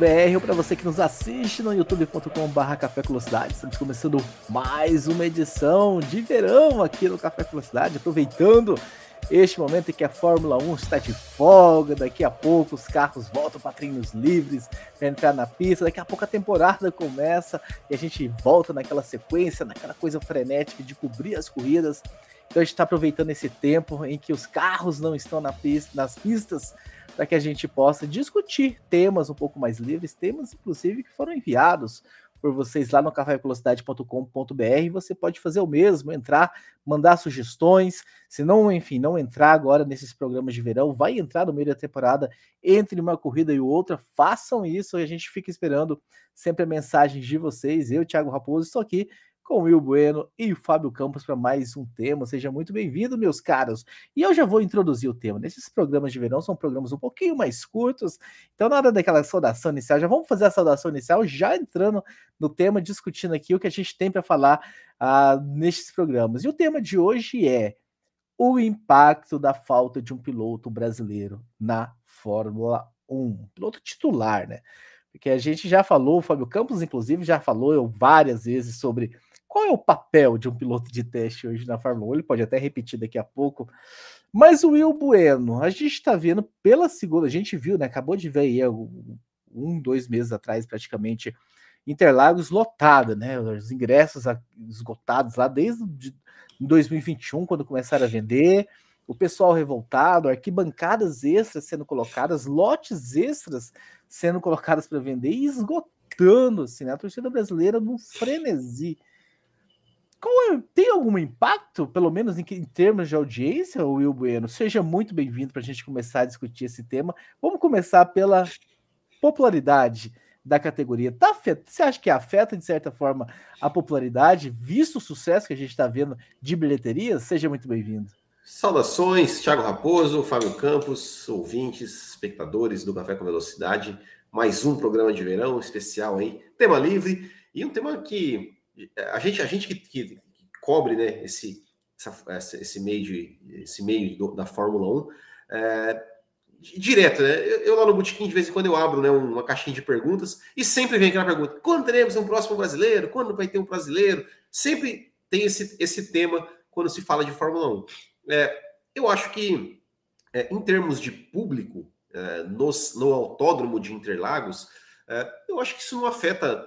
BR ou para você que nos assiste no youtube.com/barra Café Velocidade. Estamos começando mais uma edição de verão aqui no Café Velocidade, aproveitando este momento em que a Fórmula 1 está de folga, daqui a pouco os carros voltam para treinos livres, para entrar na pista, daqui a pouco a temporada começa e a gente volta naquela sequência, naquela coisa frenética de cobrir as corridas. Então a gente está aproveitando esse tempo em que os carros não estão na pista, nas pistas para que a gente possa discutir temas um pouco mais livres, temas inclusive que foram enviados por vocês lá no cafévelocidade.com.br. Você pode fazer o mesmo, entrar, mandar sugestões. Se não, enfim, não entrar agora nesses programas de verão, vai entrar no meio da temporada entre uma corrida e outra. Façam isso e a gente fica esperando sempre a mensagem de vocês. Eu, Thiago Raposo, estou aqui com o Will Bueno e o Fábio Campos para mais um tema. Seja muito bem-vindo, meus caros. E eu já vou introduzir o tema. Nesses programas de verão são programas um pouquinho mais curtos, então nada daquela saudação inicial. Já vamos fazer a saudação inicial já entrando no tema, discutindo aqui o que a gente tem para falar uh, nestes programas. E o tema de hoje é o impacto da falta de um piloto brasileiro na Fórmula 1. Piloto titular, né? Porque a gente já falou, o Fábio Campos, inclusive, já falou várias vezes sobre qual é o papel de um piloto de teste hoje na Fórmula 1? Ele pode até repetir daqui a pouco. Mas o Will Bueno, a gente está vendo pela segunda, a gente viu, né? Acabou de ver aí um, dois meses atrás, praticamente, Interlagos lotada, né? Os ingressos esgotados lá desde 2021, quando começaram a vender, o pessoal revoltado, arquibancadas extras sendo colocadas, lotes extras sendo colocadas para vender e esgotando, assim, né? A torcida brasileira num frenesi é, tem algum impacto, pelo menos em, em termos de audiência, Will Bueno? Seja muito bem-vindo para a gente começar a discutir esse tema. Vamos começar pela popularidade da categoria. Tá você acha que afeta, de certa forma, a popularidade, visto o sucesso que a gente está vendo de bilheteria? Seja muito bem-vindo. Saudações, Thiago Raposo, Fábio Campos, ouvintes, espectadores do Café com Velocidade. Mais um programa de verão especial aí, tema livre e um tema que a gente, a gente que, que, que cobre né, esse, essa, esse meio, de, esse meio do, da Fórmula 1, é, direto, né? Eu, eu, lá no Botequim, de vez em quando, eu abro né, uma caixinha de perguntas e sempre vem aquela pergunta: quando teremos um próximo brasileiro? Quando vai ter um brasileiro? Sempre tem esse, esse tema quando se fala de Fórmula 1. É, eu acho que, é, em termos de público, é, nos, no autódromo de Interlagos, é, eu acho que isso não afeta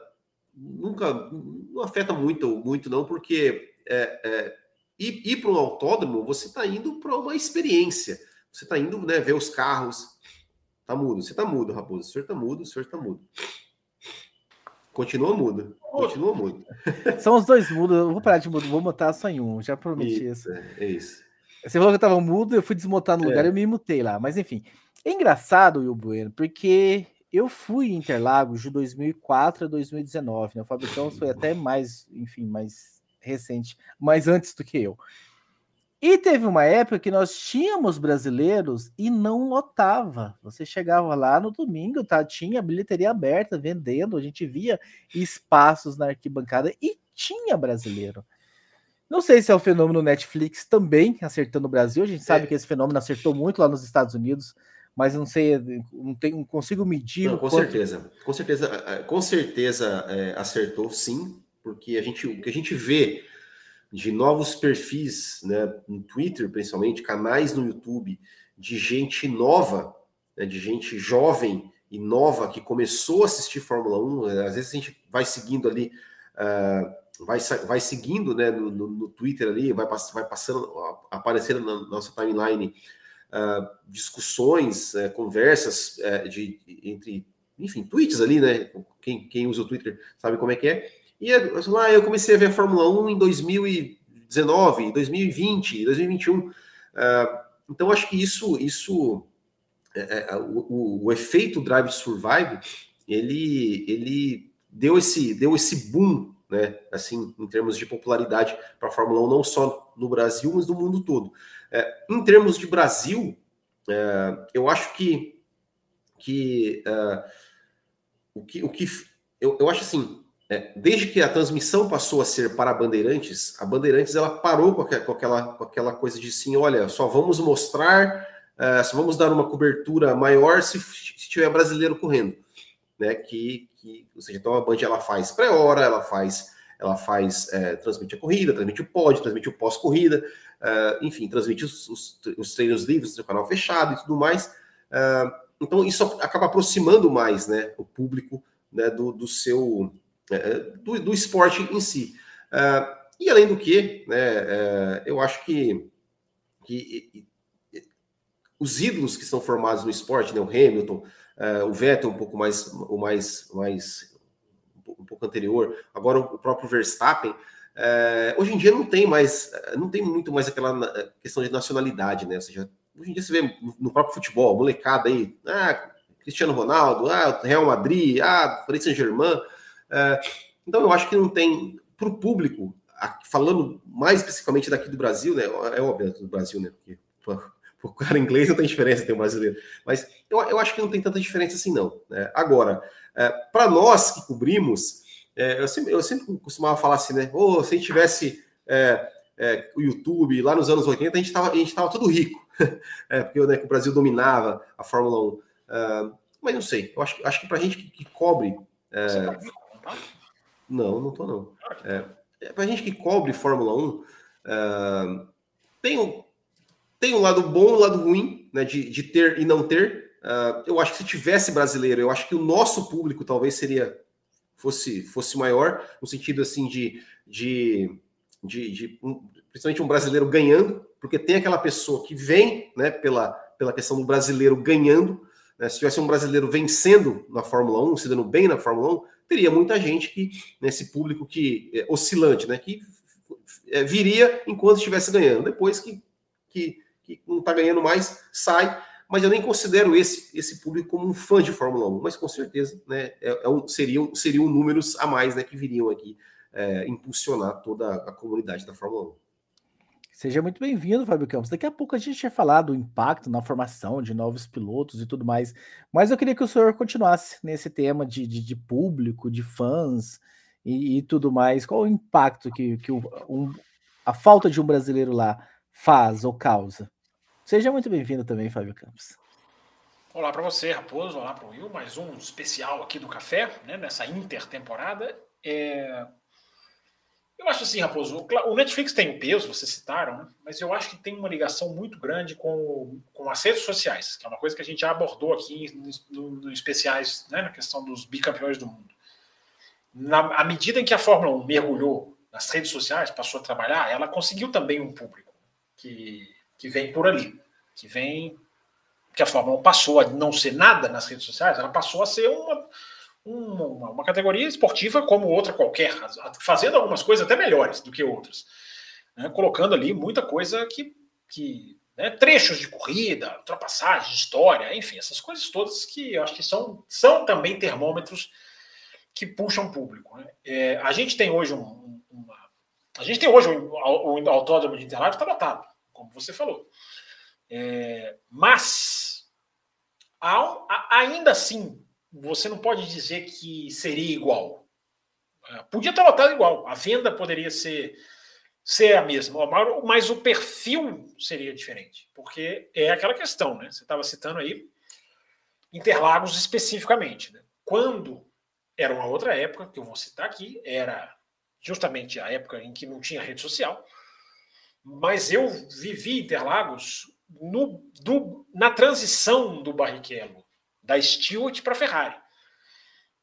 nunca não afeta muito, muito não, porque é, é, ir, ir para um autódromo, você está indo para uma experiência. Você está indo né, ver os carros. Tá mudo, você tá mudo, Raposo. O senhor tá mudo, o senhor tá mudo. Continua mudo. Continua mudo. São os dois mudos. Eu vou parar de mudo, vou botar só em um. Já prometi isso. isso. É isso. Você falou que eu tava mudo, eu fui desmontar no é. lugar, eu me mutei lá. Mas enfim. É engraçado, Will Bueno, porque eu fui em Interlagos de 2004 a 2019, né? O Campos foi até mais, enfim, mais recente, mais antes do que eu. E teve uma época que nós tínhamos brasileiros e não lotava. Você chegava lá no domingo, tá? Tinha bilheteria aberta vendendo, a gente via espaços na arquibancada e tinha brasileiro. Não sei se é o fenômeno Netflix também acertando o Brasil. A gente sabe é. que esse fenômeno acertou muito lá nos Estados Unidos mas não sei, não, tem, não consigo medir. Não, com quanto... certeza, com certeza, com certeza é, acertou sim, porque a gente, o que a gente vê de novos perfis, né, no Twitter principalmente, canais no YouTube, de gente nova, né, de gente jovem e nova que começou a assistir Fórmula 1, né, às vezes a gente vai seguindo ali, uh, vai, vai seguindo né, no, no, no Twitter ali, vai, vai passando, aparecendo na nossa timeline discussões, uh, conversas uh, de, entre, enfim, tweets ali, né? Quem, quem usa o Twitter sabe como é que é. E lá eu comecei a ver a Fórmula 1 em 2019, 2020, 2021. então acho que isso, isso é, é, o, o, o, efeito Drive to Survive, ele, ele deu esse, deu esse boom né? Assim, em termos de popularidade para a Fórmula 1, não só no Brasil, mas no mundo todo. É, em termos de Brasil, é, eu acho que, que, é, o que, o que eu, eu acho assim, é, desde que a transmissão passou a ser para a Bandeirantes, a Bandeirantes ela parou com aquela, com aquela, com aquela coisa de assim, olha, só vamos mostrar, uh, só vamos dar uma cobertura maior se, se tiver brasileiro correndo, né? Que, que ou seja, então a Band ela faz pré-hora, ela faz, ela faz, é, transmite a corrida, transmite o pódio, transmite o pós-corrida, uh, enfim, transmite os, os, os, treinos livres do canal fechado e tudo mais. Uh, então isso acaba aproximando mais, né, o público né, do, do seu é, é, do, do, esporte em si. Uh, e além do que, né, uh, eu acho que, que os ídolos que são formados no esporte, né, o Hamilton, uh, o Vettel um pouco mais, o mais, mais um pouco anterior, agora o próprio Verstappen, hoje em dia não tem mais, não tem muito mais aquela questão de nacionalidade, né? Ou seja, hoje em dia você vê no próprio futebol, molecada aí, ah, Cristiano Ronaldo, ah, Real Madrid, ah, Paris Saint-Germain, é, então, eu acho que não tem, para o público, falando mais especificamente daqui do Brasil, né? É óbvio do Brasil, né? Porque o cara inglês não tem diferença ter um brasileiro. Mas eu, eu acho que não tem tanta diferença assim, não. Né? Agora, é, para nós que cobrimos, é, eu, sempre, eu sempre costumava falar assim, né? Ou oh, se a gente tivesse é, é, o YouTube lá nos anos 80, a gente estava a gente tava tudo rico. é, porque né, o Brasil dominava a Fórmula 1. Uh, mas não sei, eu acho, acho que para a gente que, que cobre. Tá não, não tô não. É, é pra gente que cobre Fórmula 1, é, tem, um, tem um lado bom e um lado ruim, né, de, de ter e não ter. Uh, eu acho que se tivesse brasileiro, eu acho que o nosso público talvez seria fosse fosse maior no sentido assim de de, de, de um, principalmente um brasileiro ganhando, porque tem aquela pessoa que vem, né, pela pela questão do brasileiro ganhando. Né, se tivesse um brasileiro vencendo na Fórmula 1, se dando bem na Fórmula 1, teria muita gente que, nesse público que é, oscilante, né, que é, viria enquanto estivesse ganhando. Depois que, que, que não está ganhando mais, sai. Mas eu nem considero esse, esse público como um fã de Fórmula 1, mas com certeza né, é, é um, seriam, seriam números a mais né, que viriam aqui é, impulsionar toda a comunidade da Fórmula 1. Seja muito bem-vindo, Fábio Campos. Daqui a pouco a gente vai falar do impacto na formação de novos pilotos e tudo mais, mas eu queria que o senhor continuasse nesse tema de, de, de público, de fãs e, e, tudo mais. Qual o impacto que, que o, um, a falta de um brasileiro lá faz ou causa? Seja muito bem-vindo também, Fábio Campos. Olá para você, Raposo. Olá para o Will. Mais um especial aqui do Café, né, nessa intertemporada. É, eu acho assim, Raposo, o Netflix tem peso, vocês citaram, né? mas eu acho que tem uma ligação muito grande com, com as redes sociais, que é uma coisa que a gente já abordou aqui nos no, no especiais, né, na questão dos bicampeões do mundo. Na, à medida em que a Fórmula 1 mergulhou nas redes sociais, passou a trabalhar, ela conseguiu também um público que, que vem por ali, que vem. que a Fórmula 1 passou a não ser nada nas redes sociais, ela passou a ser uma uma, uma, categoria esportiva como outra qualquer, fazendo algumas coisas até melhores do que outras, né? colocando ali muita coisa que, que né? trechos de corrida, ultrapassagem, história, enfim, essas coisas todas que eu acho que são, são também termômetros que puxam público. Né? É, a gente tem hoje um, uma, a gente tem hoje o um, um autódromo de Interlagos está lotado, como você falou, é, mas há, ainda assim você não pode dizer que seria igual. É, podia estar lotado igual, a venda poderia ser, ser a mesma, mas o perfil seria diferente, porque é aquela questão, né? Você estava citando aí Interlagos especificamente. Né? Quando era uma outra época, que eu vou citar aqui, era justamente a época em que não tinha rede social, mas eu vivi Interlagos no, do, na transição do Barrichello da Stewart para a Ferrari.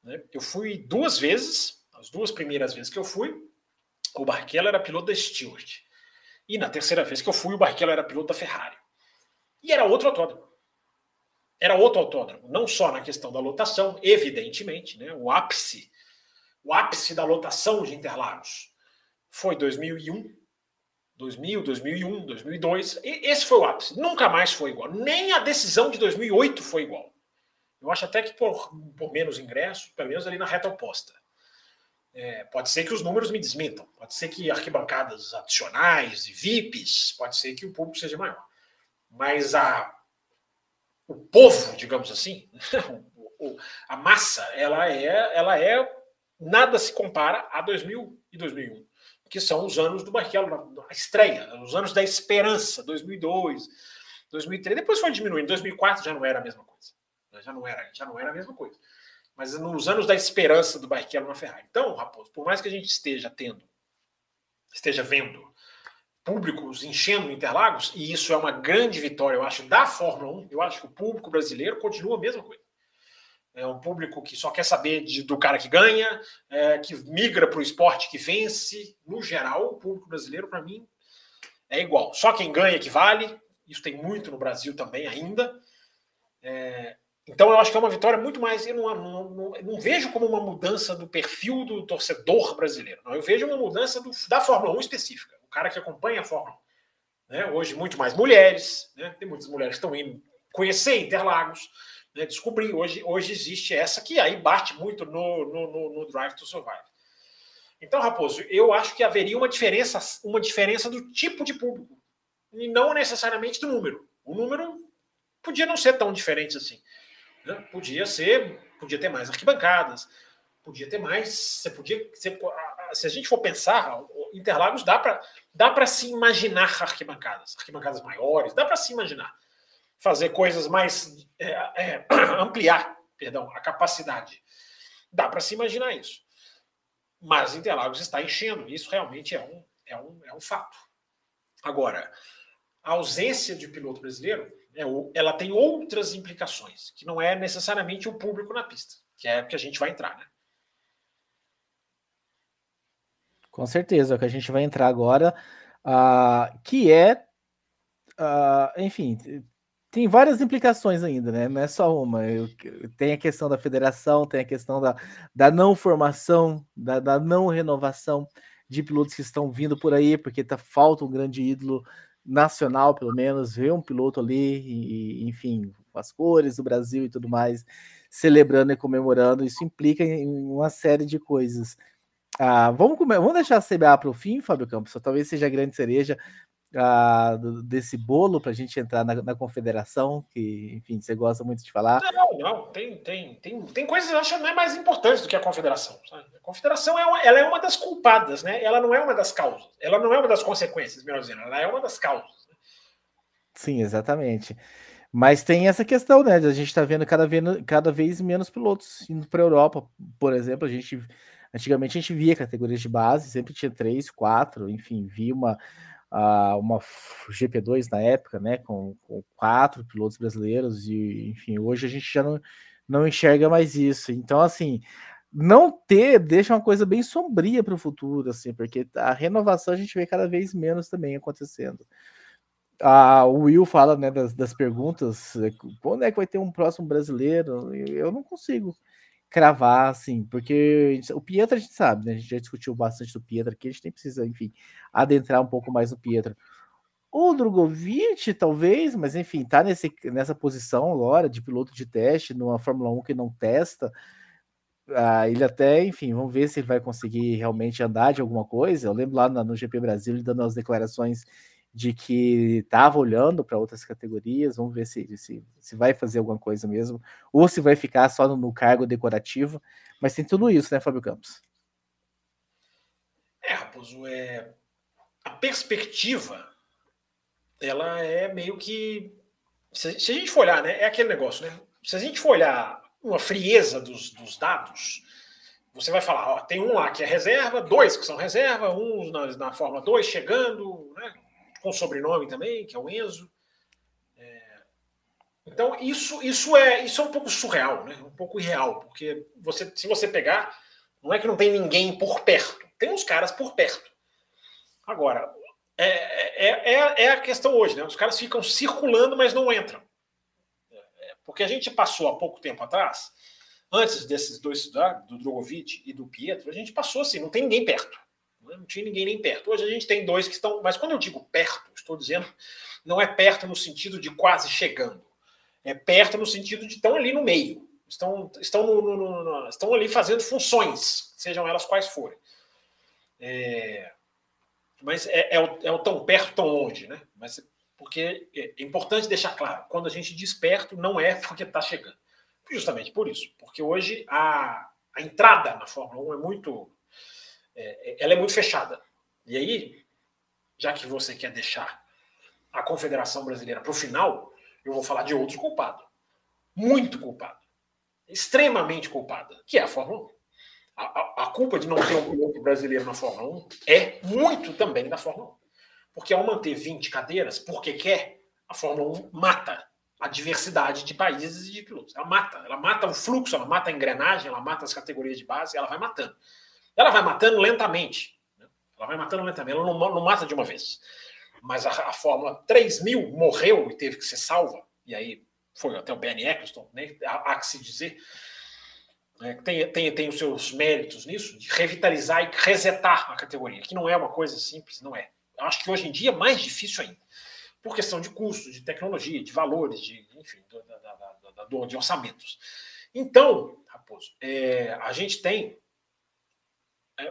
Né? Eu fui duas vezes, as duas primeiras vezes que eu fui, o Barrichello era piloto da Stewart. E na terceira vez que eu fui, o Barrichello era piloto da Ferrari. E era outro autódromo. Era outro autódromo, não só na questão da lotação, evidentemente, né? o ápice, o ápice da lotação de Interlagos foi 2001, 2000, 2001, 2002. E esse foi o ápice. Nunca mais foi igual. Nem a decisão de 2008 foi igual. Eu acho até que por, por menos ingresso, pelo menos ali na reta oposta. É, pode ser que os números me desmintam, pode ser que arquibancadas adicionais e VIPs, pode ser que o público seja maior. Mas a, o povo, digamos assim, a massa, ela é, ela é nada se compara a 2000 e 2001, que são os anos do Barrichello, a estreia, os anos da esperança, 2002, 2003. Depois foi diminuindo, 2004 já não era a mesma coisa, já não era, já não era a mesma coisa mas nos anos da esperança do Barrichello na Ferrari. Então, Raposo, por mais que a gente esteja tendo, esteja vendo públicos enchendo Interlagos, e isso é uma grande vitória, eu acho, da Fórmula 1, eu acho que o público brasileiro continua a mesma coisa. É um público que só quer saber de, do cara que ganha, é, que migra para o esporte que vence. No geral, o público brasileiro, para mim, é igual. Só quem ganha que vale. Isso tem muito no Brasil também ainda. É, então eu acho que é uma vitória muito mais. Eu não, não, não, não, vejo como uma mudança do perfil do torcedor brasileiro. Não, eu vejo uma mudança do, da Fórmula 1 específica. O cara que acompanha a Fórmula 1. Né? Hoje, muito mais mulheres. Né? Tem muitas mulheres que estão indo conhecer Interlagos. Né? Descobrir. Hoje, hoje existe essa que aí bate muito no, no, no, no Drive to Survive. Então, Raposo, eu acho que haveria uma diferença, uma diferença do tipo de público. E não necessariamente do número. O número podia não ser tão diferente assim. Né? Podia ser, podia ter mais arquibancadas, podia ter mais. Você podia, você, se a gente for pensar, Interlagos dá para dá para se imaginar arquibancadas, arquibancadas maiores, dá para se imaginar fazer coisas mais é, é, ampliar, perdão, a capacidade. Dá para se imaginar isso. Mas Interlagos está enchendo, isso realmente é um, é um, é um fato. Agora, a ausência de piloto brasileiro é, ela tem outras implicações, que não é necessariamente o público na pista, que é que a gente vai entrar, né? Com certeza, é o que a gente vai entrar agora, uh, que é, uh, enfim, tem várias implicações ainda, né? Não é só uma. Eu, tem a questão da federação, tem a questão da, da não formação, da, da não renovação de pilotos que estão vindo por aí, porque tá, falta um grande ídolo nacional, pelo menos, ver um piloto ali, e, enfim, as cores do Brasil e tudo mais, celebrando e comemorando, isso implica em uma série de coisas. Ah, vamos, comer, vamos deixar a CBA para o fim, Fábio Campos, talvez seja a grande cereja ah, desse bolo para a gente entrar na, na, confederação, que, enfim, você gosta muito de falar. Não, não, tem, tem, tem, tem coisas que eu acho que não é mais importante do que a confederação. Sabe? A confederação é uma, ela é uma das culpadas, né? Ela não é uma das causas, ela não é uma das consequências, melhor dizendo, ela é uma das causas. Né? Sim, exatamente. Mas tem essa questão, né? A gente está vendo cada vez, cada vez menos pilotos indo para a Europa, por exemplo. A gente antigamente a gente via categorias de base, sempre tinha três, quatro, enfim, via uma uh, uma GP2 na época, né, com, com, quatro pilotos brasileiros, e enfim, hoje a gente já não, não enxerga mais isso. Então, assim, não ter deixa uma coisa bem sombria para o futuro, assim, porque a renovação a gente vê cada vez menos também acontecendo. Ah, o Will fala né, das, das perguntas, quando é que vai ter um próximo brasileiro? Eu não consigo cravar, assim, porque o Pietro a gente sabe, né? A gente já discutiu bastante do Pietro aqui, a gente nem precisa, enfim, adentrar um pouco mais no Pietro. O Drogovic, talvez, mas enfim, tá nesse, nessa posição agora de piloto de teste numa Fórmula 1 que não testa. Ah, ele até, enfim, vamos ver se ele vai conseguir realmente andar de alguma coisa. Eu lembro lá no GP Brasil ele dando as declarações de que estava olhando para outras categorias, vamos ver se, se, se vai fazer alguma coisa mesmo, ou se vai ficar só no, no cargo decorativo, mas tem tudo isso, né, Fábio Campos? É, Raposo, é... a perspectiva, ela é meio que, se, se, a gente for olhar, né, é aquele negócio, né, se a gente for olhar uma frieza dos, dos dados, você vai falar, ó, tem um lá que é reserva, dois que são reserva, um na, na Fórmula 2 chegando, né, com sobrenome também, que é o Enzo. É... Então, isso, isso, é, isso é um pouco surreal, né? um pouco irreal, porque você, se você pegar, não é que não tem ninguém por perto, tem uns caras por perto. Agora, é, é, é, é a questão hoje, né? Os caras ficam circulando, mas não entram. É, porque a gente passou há pouco tempo atrás, antes desses dois, do Drogovic e do Pietro, a gente passou assim, não tem ninguém perto. Não tinha ninguém nem perto. Hoje a gente tem dois que estão. Mas quando eu digo perto, estou dizendo, não é perto no sentido de quase chegando. É perto no sentido de estão ali no meio. Estão, estão, no, no, no, estão ali fazendo funções, sejam elas quais forem. É, mas é, é, o, é, o, tão perto, tão longe, né? Mas porque é importante deixar claro, quando a gente diz perto, não é porque está chegando. Justamente por isso, porque hoje a, a entrada na Fórmula 1 é muito, é, ela é muito fechada. E aí, já que você quer deixar a Confederação Brasileira para o final, eu vou falar de outro culpado, muito culpado, extremamente culpado, que é a Fórmula 1. A, a, a, culpa de não ter um piloto brasileiro na Fórmula 1 é muito também da Fórmula 1. Porque ao manter 20 cadeiras, porque quer, a Fórmula 1 mata a diversidade de países e de pilotos. Ela mata, ela mata o fluxo, ela mata a engrenagem, ela mata as categorias de base, ela vai matando. Ela vai matando lentamente. Né? Ela vai matando lentamente, ela não, não mata de uma vez. Mas a, a Fórmula 3000 morreu e teve que ser salva, e aí foi até o Ben Eccleston, né? há, há que se dizer, né? tem, tem, tem os seus méritos nisso, de revitalizar e resetar a categoria, que não é uma coisa simples, não é. Eu acho que hoje em dia é mais difícil ainda, por questão de custo, de tecnologia, de valores, de, enfim, do, da, da, da, de orçamentos. Então, Raposo, é, a gente tem é,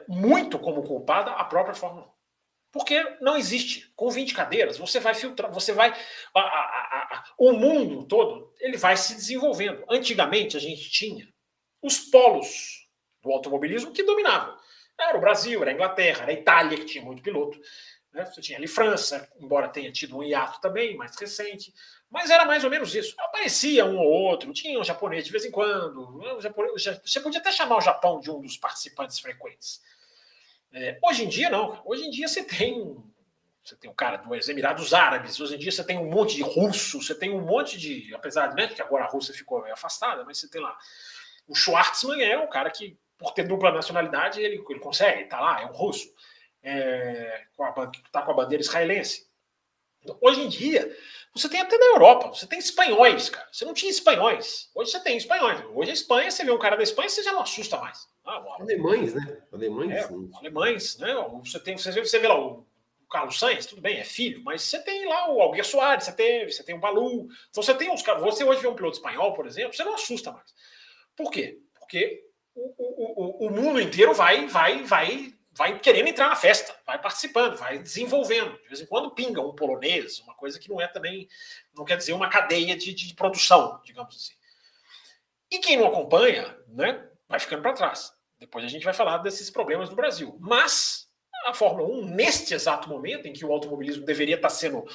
muito como culpada a própria Fórmula 1. Porque não existe. Com 20 cadeiras, você vai filtrar, você vai. A, a, a, o mundo todo ele vai se desenvolvendo. Antigamente a gente tinha os polos do automobilismo que dominavam. Era o Brasil, era a Inglaterra, era a Itália, que tinha muito piloto. Né? Você tinha ali França, embora tenha tido um hiato também, mais recente. Mas era mais ou menos isso. Aparecia um ou outro, tinha um japonês de vez em quando. Né? Japonês, você podia até chamar o Japão de um dos participantes frequentes. É, hoje em dia, não. Hoje em dia você tem. Você tem o cara dos Emirados Árabes, hoje em dia você tem um monte de russo, você tem um monte de. Apesar de né, que agora a Rússia ficou afastada, mas você tem lá. O Schwartzman é um cara que, por ter dupla nacionalidade, ele, ele consegue, tá lá, é um russo. É, com a, tá com a bandeira israelense. Hoje em dia, você tem até na Europa, você tem espanhóis, cara. Você não tinha espanhóis. Hoje você tem espanhóis. Hoje a Espanha, você vê um cara da Espanha, você já não assusta mais. Ah, alemães, né? Alemães. É, alemães, né? Você, tem, você, vê, você vê lá o Carlos Sainz, tudo bem, é filho, mas você tem lá o Alguer Soares, você tem, você tem o Balu. Então você tem uns caras. Você hoje vê um piloto espanhol, por exemplo, você não assusta mais. Por quê? Porque o, o, o, o mundo inteiro vai, vai, vai vai querendo entrar na festa, vai participando, vai desenvolvendo. De vez em quando pinga um polonês, uma coisa que não é também, não quer dizer uma cadeia de, de produção, digamos assim. E quem não acompanha, né, vai ficando para trás. Depois a gente vai falar desses problemas do Brasil. Mas a Fórmula 1, neste exato momento em que o automobilismo deveria estar sendo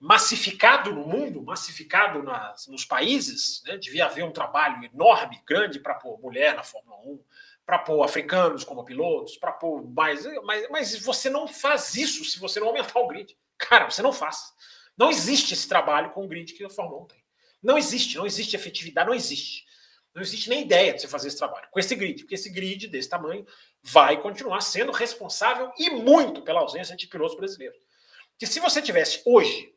massificado no mundo, massificado nas, nos países, né, devia haver um trabalho enorme, grande para pôr mulher na Fórmula 1, para pôr africanos como pilotos, para pôr mais. Mas, mas você não faz isso se você não aumentar o grid. Cara, você não faz. Não existe esse trabalho com o grid que a Fórmula 1 tem. Não existe, não existe efetividade, não existe. Não existe nem ideia de você fazer esse trabalho com esse grid, porque esse grid desse tamanho vai continuar sendo responsável e muito pela ausência de pilotos brasileiros. Que se você tivesse hoje,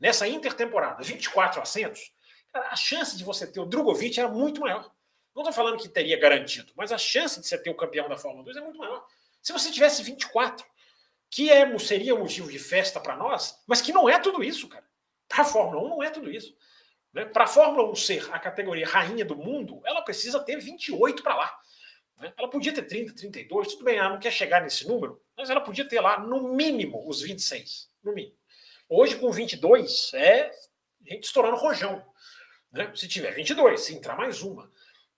nessa intertemporada, 24 assentos, a chance de você ter o Drogovic era muito maior. Não estou falando que teria garantido, mas a chance de você ter o campeão da Fórmula 2 é muito maior. Se você tivesse 24, que é, seria motivo de festa para nós, mas que não é tudo isso, cara. Para a Fórmula 1 não é tudo isso. Né? Para a Fórmula 1 ser a categoria rainha do mundo, ela precisa ter 28 para lá. Né? Ela podia ter 30, 32, tudo bem, ela não quer chegar nesse número, mas ela podia ter lá, no mínimo, os 26. No mínimo. Hoje, com 22, é gente estourando rojão. Né? Se tiver 22, se entrar mais uma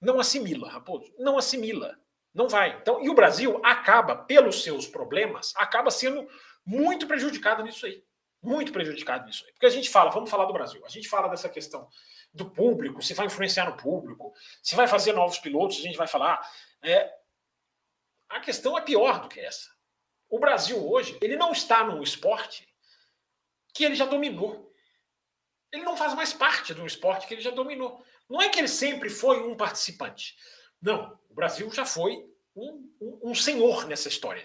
não assimila, Raposo, não assimila, não vai. Então, e o Brasil acaba, pelos seus problemas, acaba sendo muito prejudicado nisso aí. Muito prejudicado nisso aí. Porque a gente fala, vamos falar do Brasil, a gente fala dessa questão do público, se vai influenciar no público, se vai fazer novos pilotos, a gente vai falar. É, a questão é pior do que essa. O Brasil hoje, ele não está num esporte que ele já dominou. Ele não faz mais parte de um esporte que ele já dominou. Não é que ele sempre foi um participante. Não, o Brasil já foi um, um, um senhor nessa história.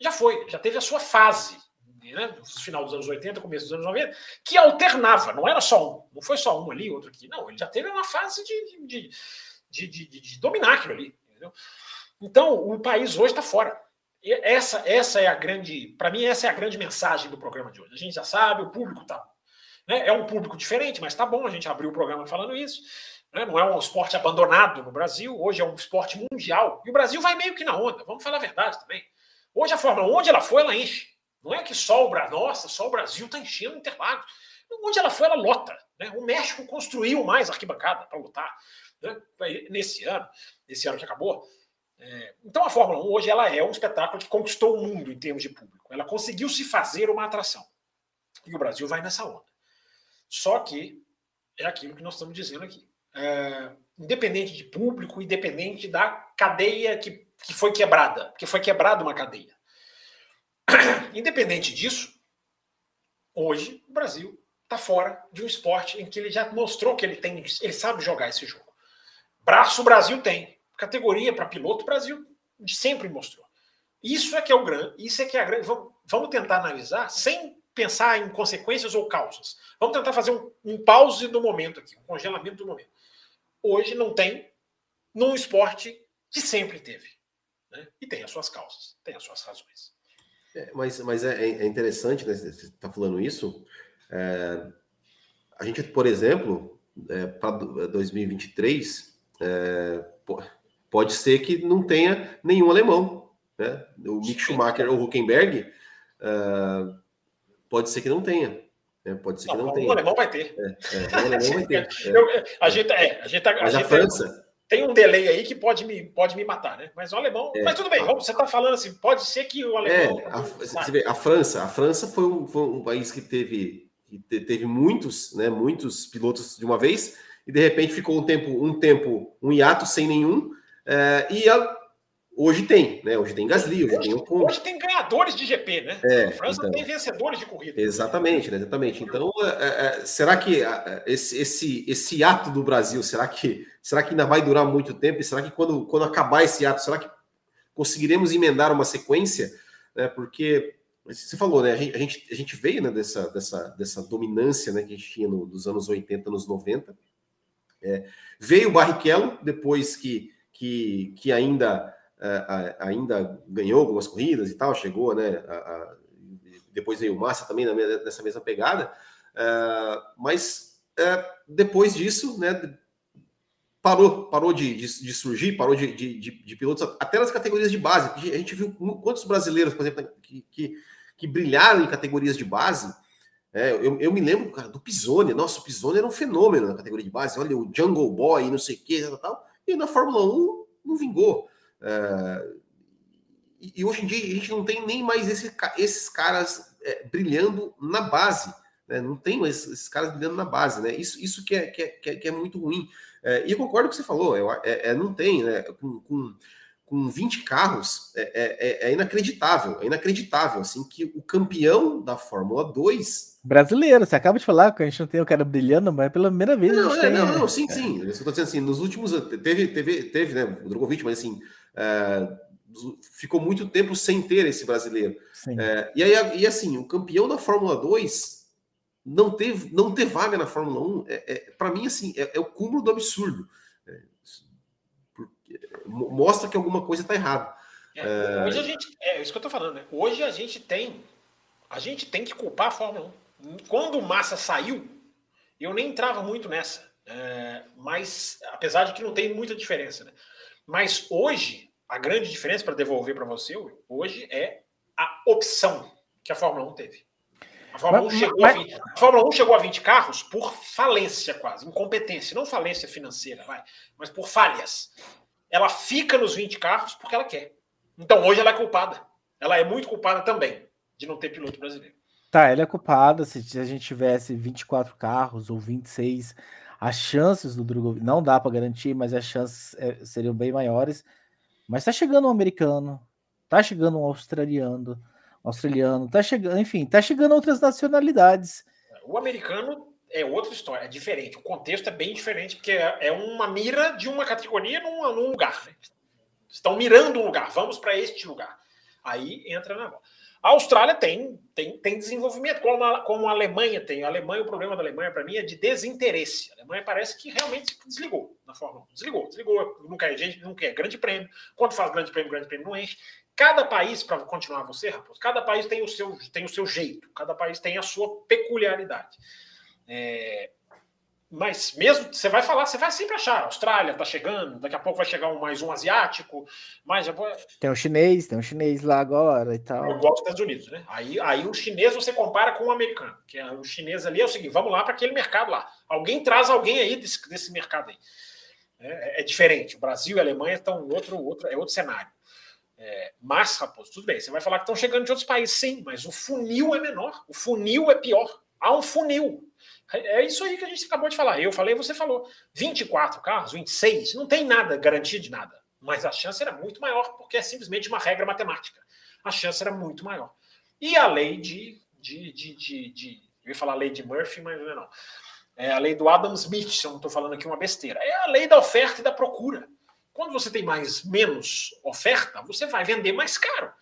Já foi, já teve a sua fase, né, no final dos anos 80, começo dos anos 90, que alternava, não era só um, não foi só um ali, outro aqui. Não, ele já teve uma fase de, de, de, de, de dominar aquilo ali. Entendeu? Então, o país hoje está fora. E essa, essa é a grande, para mim, essa é a grande mensagem do programa de hoje. A gente já sabe, o público está. Né, é um público diferente, mas tá bom, a gente abriu o programa falando isso. Né? não é um esporte abandonado no Brasil, hoje é um esporte mundial. E o Brasil vai meio que na onda, vamos falar a verdade também. Hoje a Fórmula 1, onde ela foi, ela enche. Não é que só o Brasil, nossa, só o Brasil está enchendo Interlagos. Onde ela foi, ela lota. Né? O México construiu mais arquibancada para lutar né? nesse ano, nesse ano que acabou. É, então a Fórmula 1 hoje ela é um espetáculo que conquistou o mundo em termos de público. Ela conseguiu se fazer uma atração. E o Brasil vai nessa onda. Só que é aquilo que nós estamos dizendo aqui. É, independente de público, independente da cadeia que, que foi quebrada, porque foi quebrada uma cadeia. Independente disso, hoje o Brasil está fora de um esporte em que ele já mostrou que ele tem, ele sabe jogar esse jogo. Braço o Brasil tem, categoria para piloto o Brasil sempre mostrou. Isso é que é o grande, isso é que é a grande. Vamos, vamos tentar analisar sem pensar em consequências ou causas. Vamos tentar fazer um, um pause do momento aqui, um congelamento do momento. Hoje não tem num esporte que sempre teve. Né? E tem as suas causas, tem as suas razões. É, mas mas é, é interessante, né? Você está falando isso. É, a gente, por exemplo, é, para 2023, é, pode ser que não tenha nenhum alemão. Né? O Mick Schumacher ou Huckenberg uh, pode ser que não tenha. Né? Pode ser que não, não tenha. O alemão vai ter. É, é, o alemão vai ter. Eu, a gente, é, a gente, tá, a, a França. Tem um delay aí que pode me, pode me matar, né? Mas o alemão. É, mas tudo bem, você está falando assim, pode ser que o alemão. É, a, você vê, a França, a França foi um, foi um país que teve teve muitos, né, muitos pilotos de uma vez e de repente ficou um tempo, um tempo, um hiato sem nenhum. É, e a, hoje tem, né? Hoje tem Gasly, hoje, hoje tem o Hoje tem ganhadores de GP, né? É, a França então, tem vencedores de corrida. Exatamente, né? Exatamente. Então, é, é, será que esse, esse, esse ato do Brasil, será que, será que ainda vai durar muito tempo? E será que quando, quando acabar esse ato, será que conseguiremos emendar uma sequência? Né? Porque você falou, né? A gente, a gente, a gente veio né, dessa, dessa, dessa dominância né, que a gente tinha no, dos anos 80, anos 90. É, veio o Barrichello, depois que, que, que ainda, é, ainda ganhou algumas corridas e tal, chegou, né? A, depois veio o Massa também nessa mesma pegada. É, mas é, depois disso, né? Parou, parou de, de, de surgir, parou de, de, pilotos, até nas categorias de base. A gente viu quantos brasileiros, por exemplo, que, que, que brilharam em categorias de base, é, eu, eu, me lembro, cara, do Pisoni. Nossa, o Pisoni era um fenômeno na categoria de base. Olha, o Jungle Boy, não sei o que, tal, tal. E na Fórmula 1 não vingou. É, e, e, hoje em dia a gente não tem nem mais esse, esses caras é, brilhando na base. Né? Não tem mais esses caras brilhando na base. Né? Isso, isso que, é, que, é, que é, é muito ruim. É, e eu concordo com o que você falou. É, não tem, né? Com, com com 20 carros é, é, é, inacreditável, é inacreditável, assim, que o campeão da Fórmula 2... Brasileiro, você acaba de falar que a gente não tem o cara brilhando, mas é pela primeira vez não, é, tem, não, não, sim, sim, eu estou dizendo assim, nos últimos teve, teve, teve, né, o Drogovic, mas assim, é, ficou muito tempo sem ter esse brasileiro. É, e aí, e assim, o campeão da Fórmula 2 não teve, não ter vaga na Fórmula 1, é, é para mim, assim, é, é, o cúmulo do absurdo mostra que alguma coisa está errada. É, hoje a gente, é isso que eu estou falando, né? Hoje a gente tem, a gente tem que culpar a Fórmula 1. Quando o Massa saiu, eu nem entrava muito nessa, é, mas apesar de que não tem muita diferença, né? Mas hoje a grande diferença para devolver para você hoje é a opção que a Fórmula 1 teve. A Fórmula, mas, 1 chegou mas... a 20, a Fórmula 1 chegou a 20 carros por falência quase, incompetência, não falência financeira, vai, mas por falhas ela fica nos 20 carros porque ela quer. Então hoje ela é culpada. Ela é muito culpada também de não ter piloto brasileiro. Tá, ela é culpada. Se a gente tivesse 24 carros ou 26, as chances do Drogovic não dá para garantir, mas as chances é, seriam bem maiores. Mas tá chegando um americano, tá chegando um australiano, australiano, tá chegando, enfim, tá chegando outras nacionalidades. O americano é outra história, é diferente. O contexto é bem diferente, porque é, é uma mira de uma categoria num, num lugar. Né? Estão mirando um lugar, vamos para este lugar. Aí entra na bola. A Austrália tem, tem, tem desenvolvimento, como a, como a Alemanha tem. A Alemanha, o problema da Alemanha, para mim, é de desinteresse. A Alemanha parece que realmente desligou na Fórmula 1. Desligou, desligou. Não quer gente, não quer grande prêmio. Quando faz grande prêmio, grande prêmio não enche. Cada país, para continuar você, Raposo, cada país tem o, seu, tem o seu jeito, cada país tem a sua peculiaridade. É... mas mesmo você vai falar, você vai sempre achar. Austrália está chegando, daqui a pouco vai chegar um, mais um asiático, mais tem um chinês, tem um chinês lá agora e tal. Igual os Estados Unidos, né? Aí, aí o chinês você compara com o americano, que é, o chinês ali é o seguinte: vamos lá para aquele mercado lá. Alguém traz alguém aí desse, desse mercado aí. É, é, diferente. O Brasil e a Alemanha estão em outro, outro, é outro cenário. É, mas, Raposo, tudo bem, você vai falar que estão chegando de outros países, sim, mas o funil é menor, o funil é pior. Há um funil. É isso aí que a gente acabou de falar. Eu falei, você falou. 24 carros, 26, não tem nada garantia de nada. Mas a chance era muito maior, porque é simplesmente uma regra matemática. A chance era muito maior. E a lei de. de, de, de, de eu ia falar lei de Murphy, mas não é. É a lei do Adam Smith, se eu não estou falando aqui uma besteira. É a lei da oferta e da procura. Quando você tem mais menos oferta, você vai vender mais caro.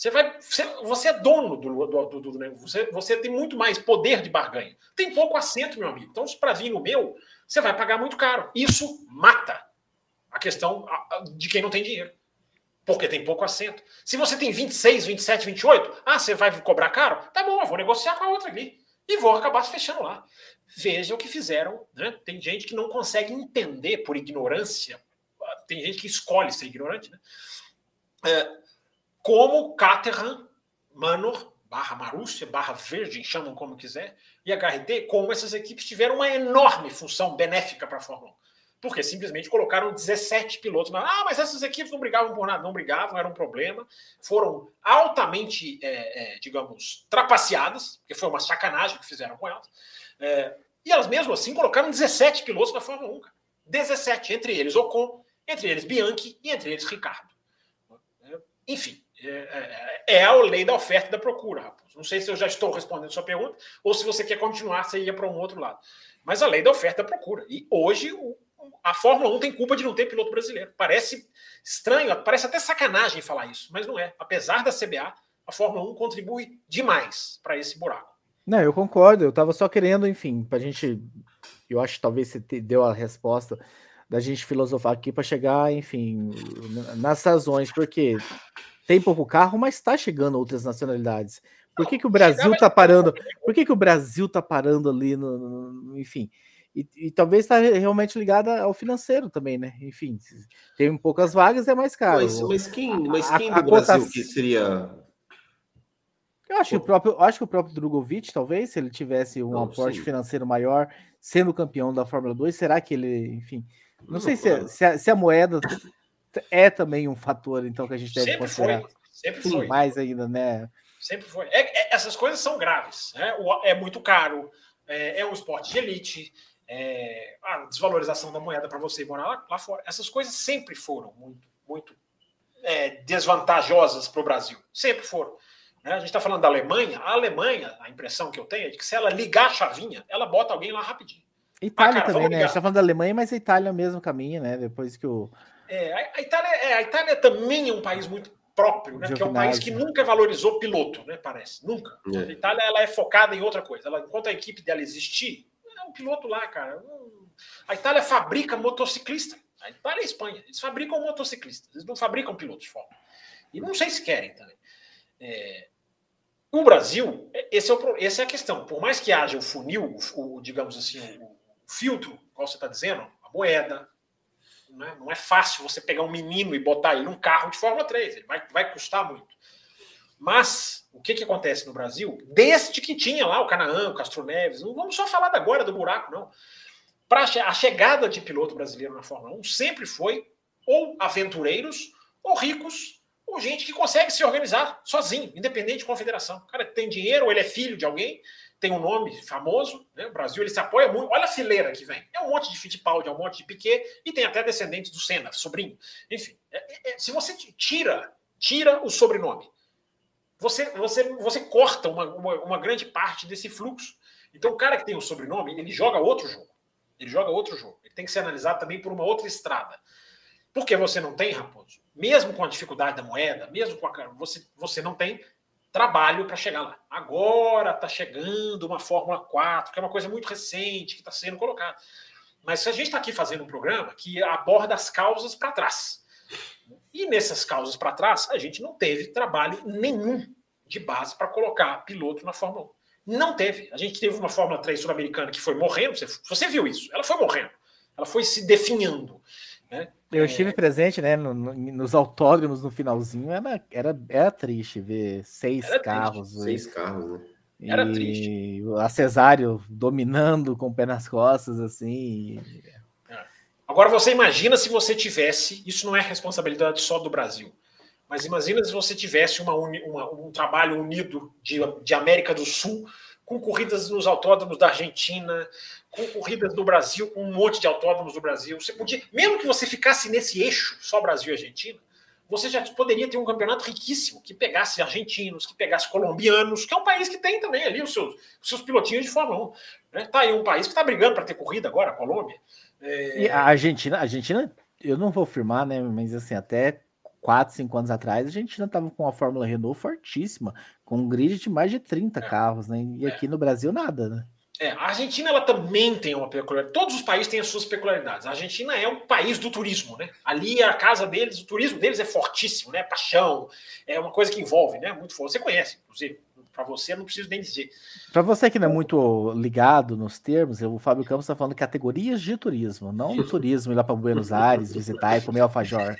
Você, vai, você, você é dono do, do, do, do negócio, você, você tem muito mais poder de barganha. Tem pouco assento, meu amigo. Então, para vir no meu, você vai pagar muito caro. Isso mata a questão de quem não tem dinheiro. Porque tem pouco assento. Se você tem 26, 27, 28, ah, você vai cobrar caro? Tá bom, eu vou negociar com a outra ali. E vou acabar se fechando lá. Veja o que fizeram. Né? Tem gente que não consegue entender por ignorância. Tem gente que escolhe ser ignorante, né? É, como Caterham, Manor, barra Marúcia, barra Virgin, chamam como quiser, e HRT, como essas equipes tiveram uma enorme função benéfica para a Fórmula 1. Porque simplesmente colocaram 17 pilotos. Na... Ah, mas essas equipes não brigavam por nada. Não brigavam, era um problema. Foram altamente, é, é, digamos, trapaceadas, porque foi uma sacanagem que fizeram com elas. É, e elas mesmo assim colocaram 17 pilotos na Fórmula 1. Cara. 17, entre eles Ocon, entre eles Bianchi e entre eles Ricardo. Enfim, é, é, é, a lei da oferta e da procura, Raposo. Não sei se eu já estou respondendo sua pergunta ou se você quer continuar, você ia para um outro lado. Mas a lei da oferta e da procura. E hoje o, a Fórmula 1 tem culpa de não ter piloto brasileiro. Parece estranho, parece até sacanagem falar isso, mas não é. Apesar da CBA, a Fórmula 1 contribui demais para esse buraco. Não, eu concordo. Eu estava só querendo, enfim, para a gente. Eu acho que talvez você deu a resposta da gente filosofar aqui para chegar, enfim, nas razões, porque tem pouco carro, mas está chegando outras nacionalidades. Por que, que o Brasil está parando? Por que, que o Brasil está parando ali no, no enfim? E, e talvez está realmente ligada ao financeiro também, né? Enfim, tem poucas vagas, é mais caro. Mas, mas quem, mas quem a, a, do Brasil que seria eu acho que o próprio, acho que o próprio Drogovic, talvez, se ele tivesse um Não, aporte sim. financeiro maior, sendo campeão da Fórmula 2, será que ele, enfim, não, não sei se, a, se, a, se a moeda é também um fator, então, que a gente deve sempre considerar. Foi, sempre foi. Mais ainda, né? Sempre foi. É, é, essas coisas são graves. Né? O, é muito caro, é, é, um esporte de elite, é, a desvalorização da moeda para você morar lá, lá, fora. Essas coisas sempre foram muito, muito é, desvantajosas para o Brasil. Sempre foram. Né? A gente está falando da Alemanha. A Alemanha, a impressão que eu tenho é de que se ela ligar a chavinha, ela bota alguém lá rapidinho. Itália ah, cara, também, né? A gente tá falando da Alemanha, mas a Itália mesmo caminha, né? Depois que o. É, a, Itália, é, a Itália também é um país muito próprio, né? Que é um país que nunca valorizou piloto, né? Parece. Nunca. É. A Itália ela é focada em outra coisa. Ela, enquanto a equipe dela existir, é um piloto lá, cara. A Itália fabrica motociclista. A Itália e a Espanha. Eles fabricam motociclistas. Eles não fabricam pilotos de fórmula. E não sei se querem também. É, o Brasil, esse é, o, essa é a questão. Por mais que haja o funil, o, o digamos assim, o, filtro, qual você está dizendo, a moeda. Não é, não é fácil você pegar um menino e botar ele num carro de Fórmula 3, ele vai, vai custar muito. Mas o que, que acontece no Brasil? Desde que tinha lá o Canaã, o Castro Neves, não vamos só falar agora do buraco, não. Para a chegada de piloto brasileiro na Fórmula 1 sempre foi ou aventureiros, ou ricos, ou gente que consegue se organizar sozinho, independente de confederação. O cara tem dinheiro, ou ele é filho de alguém, tem um nome famoso, né? o Brasil ele se apoia muito. Olha a fileira que vem. É um monte de Fittipaldi, é um monte de Piquet e tem até descendentes do Senna, sobrinho. Enfim, é, é, é se você tira, tira o sobrenome, você, você, você corta uma, uma, uma, grande parte desse fluxo. Então, o cara que tem o sobrenome, ele joga outro jogo. Ele joga outro jogo. Ele tem que ser analisado também por uma outra estrada. Porque você não tem, Raposo, mesmo com a dificuldade da moeda, mesmo com a. Você, você não tem trabalho para chegar lá. Agora está chegando uma Fórmula 4, que é uma coisa muito recente, que está sendo colocada. Mas a gente está aqui fazendo um programa que aborda as causas para trás. E nessas causas para trás, a gente não teve trabalho nenhum de base para colocar piloto na Fórmula 1. Não teve. A gente teve uma Fórmula 3 sul-americana que foi morrendo, você, você viu isso, ela foi morrendo, ela foi se definhando. Né? Eu estive é... presente, né, no, no, nos autódromos no finalzinho, era, era, era triste ver seis era carros. Triste. Seis carros, né? Era e triste. A Cesário dominando com o pé nas costas, assim. É. Agora você imagina se você tivesse, isso não é responsabilidade só do Brasil, mas imagina se você tivesse uma, uma, um trabalho unido de, de América do Sul, com corridas nos autódromos da Argentina, com corridas do Brasil, um monte de autódromos do Brasil. Você podia, mesmo que você ficasse nesse eixo, só Brasil e Argentina, você já poderia ter um campeonato riquíssimo, que pegasse argentinos, que pegasse colombianos, que é um país que tem também ali os seus, os seus pilotinhos de Fórmula 1. Né? Tá aí um país que está brigando para ter corrida agora, a Colômbia. É... E a Argentina, a Argentina, eu não vou afirmar, né? Mas assim, até 4, 5 anos atrás, a Argentina estava com a Fórmula Renault fortíssima, com um grid de mais de 30 é. carros, né? E é. aqui no Brasil nada, né? É, a Argentina ela também tem uma peculiaridade. Todos os países têm as suas peculiaridades. A Argentina é um país do turismo, né? Ali a casa deles, o turismo deles é fortíssimo, né? Paixão, é uma coisa que envolve, né? Muito forte. Você conhece, inclusive. Para você, não preciso nem dizer. Para você que não é muito ligado nos termos, o Fábio Campos está falando categorias de turismo, não turismo ir lá para Buenos Aires, visitar e comer alfajor.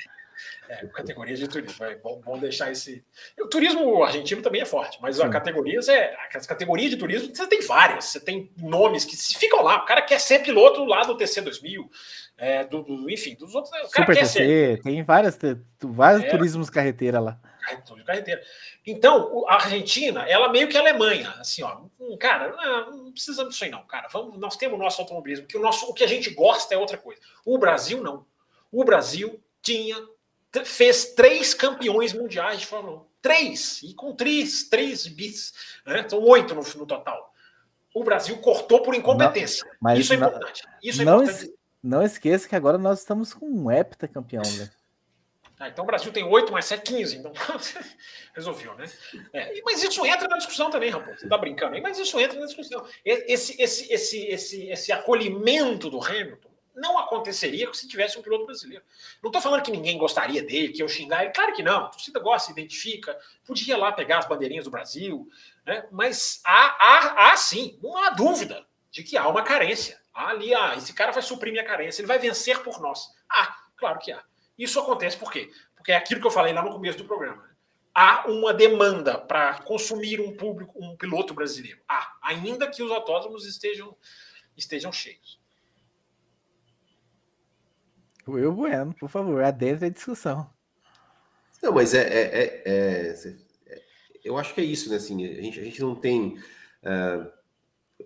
É, categorias de turismo. É bom, bom, deixar esse. O turismo argentino também é forte, mas Sim. a categorias é. As categorias de turismo, você tem várias. Você tem nomes que ficam lá. O cara quer ser piloto lá do TC2000, é, do, do, enfim, dos outros. O Super TC, ser... tem várias, vários é, turismos carreteira lá. Carreteira. Então, a Argentina, ela meio que a Alemanha, assim, ó, hum, cara, não precisamos disso aí não, cara. Vamos, nós temos o nosso automobilismo, que o nosso, o que a gente gosta é outra coisa. O Brasil não. O Brasil tinha fez três campeões mundiais de Fórmula 1. Três! E com três, três bis. Né? São oito no, no, total. O Brasil cortou por incompetência. Não, Isso é não, importante. Isso é não, importante. Es, não esqueça que agora nós estamos com um heptacampeão, né? Ah, então o Brasil tem 8 mais 7, 15. Então resolveu, né? É, mas isso entra na discussão também, rapaz. Você tá brincando aí, mas isso entra na discussão. Esse, esse, esse, esse, esse acolhimento do Hamilton não aconteceria se tivesse um piloto brasileiro. Não estou falando que ninguém gostaria dele, que eu xingar ele. Claro que não. A torcida gosta, se identifica. Podia lá pegar as bandeirinhas do Brasil. Né? Mas há, há, há sim, não há dúvida de que há uma carência. Há ali, ah, esse cara vai suprir minha carência, ele vai vencer por nós. Ah, claro que há. Isso acontece por quê? Porque é aquilo que eu falei lá no começo do programa. Há uma demanda para consumir um público, um piloto brasileiro. Há, ainda que os autódromos estejam, estejam cheios. Will Bueno, por favor, adentre a discussão. Não, mas é, é, é, é, Eu acho que é isso, né? Assim, a, gente, a gente não tem. Uh,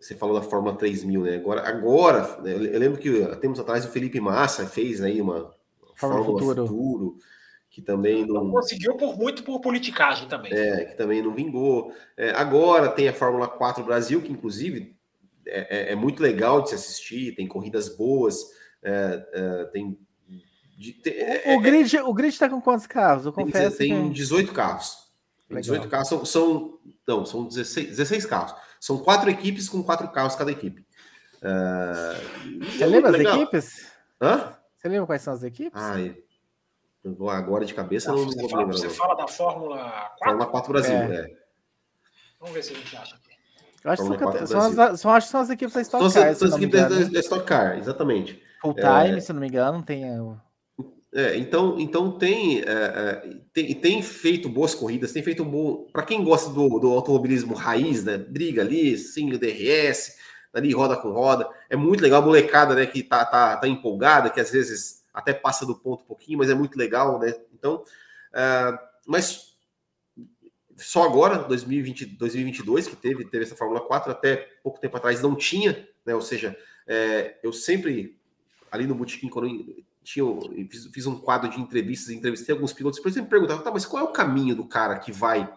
você falou da Fórmula 3000, né? Agora, agora né, eu lembro que tempos atrás o Felipe Massa fez aí uma Fórmula, Fórmula Futuro. Futuro. que também não... não... conseguiu por muito por politicagem também. É, que também não vingou. É, agora tem a Fórmula 4 Brasil, que inclusive é, é, é muito legal de se assistir, tem corridas boas, é, tem de, é, o, é, grid, o grid está com quantos carros? Eu confesso. Tem, tem 18 carros. Tem 18 carros são, são, não, são 16, 16 carros. São quatro equipes com quatro carros cada equipe. Uh, Você lembra as equipes? Hã? Você lembra quais são as equipes? Ah, eu agora de cabeça não, não você, fala, você fala, da Fórmula 4? Fórmula 4 Brasil, é. é. Vamos ver se a gente acha aqui. Eu acho que são, são, as, são, acho que são as equipes da Stock Car. São as equipes da, da Stock Car, exatamente. Full time, é, se não me engano, tem é, então, então tem, é, é, tem, tem feito boas corridas, tem feito um bom. Para quem gosta do, do automobilismo raiz, né? Briga ali, sim, o DRS, ali roda com roda. É muito legal, a molecada, né? Que tá, tá, tá empolgada, que às vezes até passa do ponto um pouquinho, mas é muito legal, né? Então, é, mas só agora, 2020, 2022, que teve, teve essa Fórmula 4, até pouco tempo atrás não tinha, né? Ou seja, é, eu sempre ali no Botequim, quando tinha, fiz, fiz, um quadro de entrevistas, entrevistei alguns pilotos, por exemplo, perguntava, tá, mas qual é o caminho do cara que vai,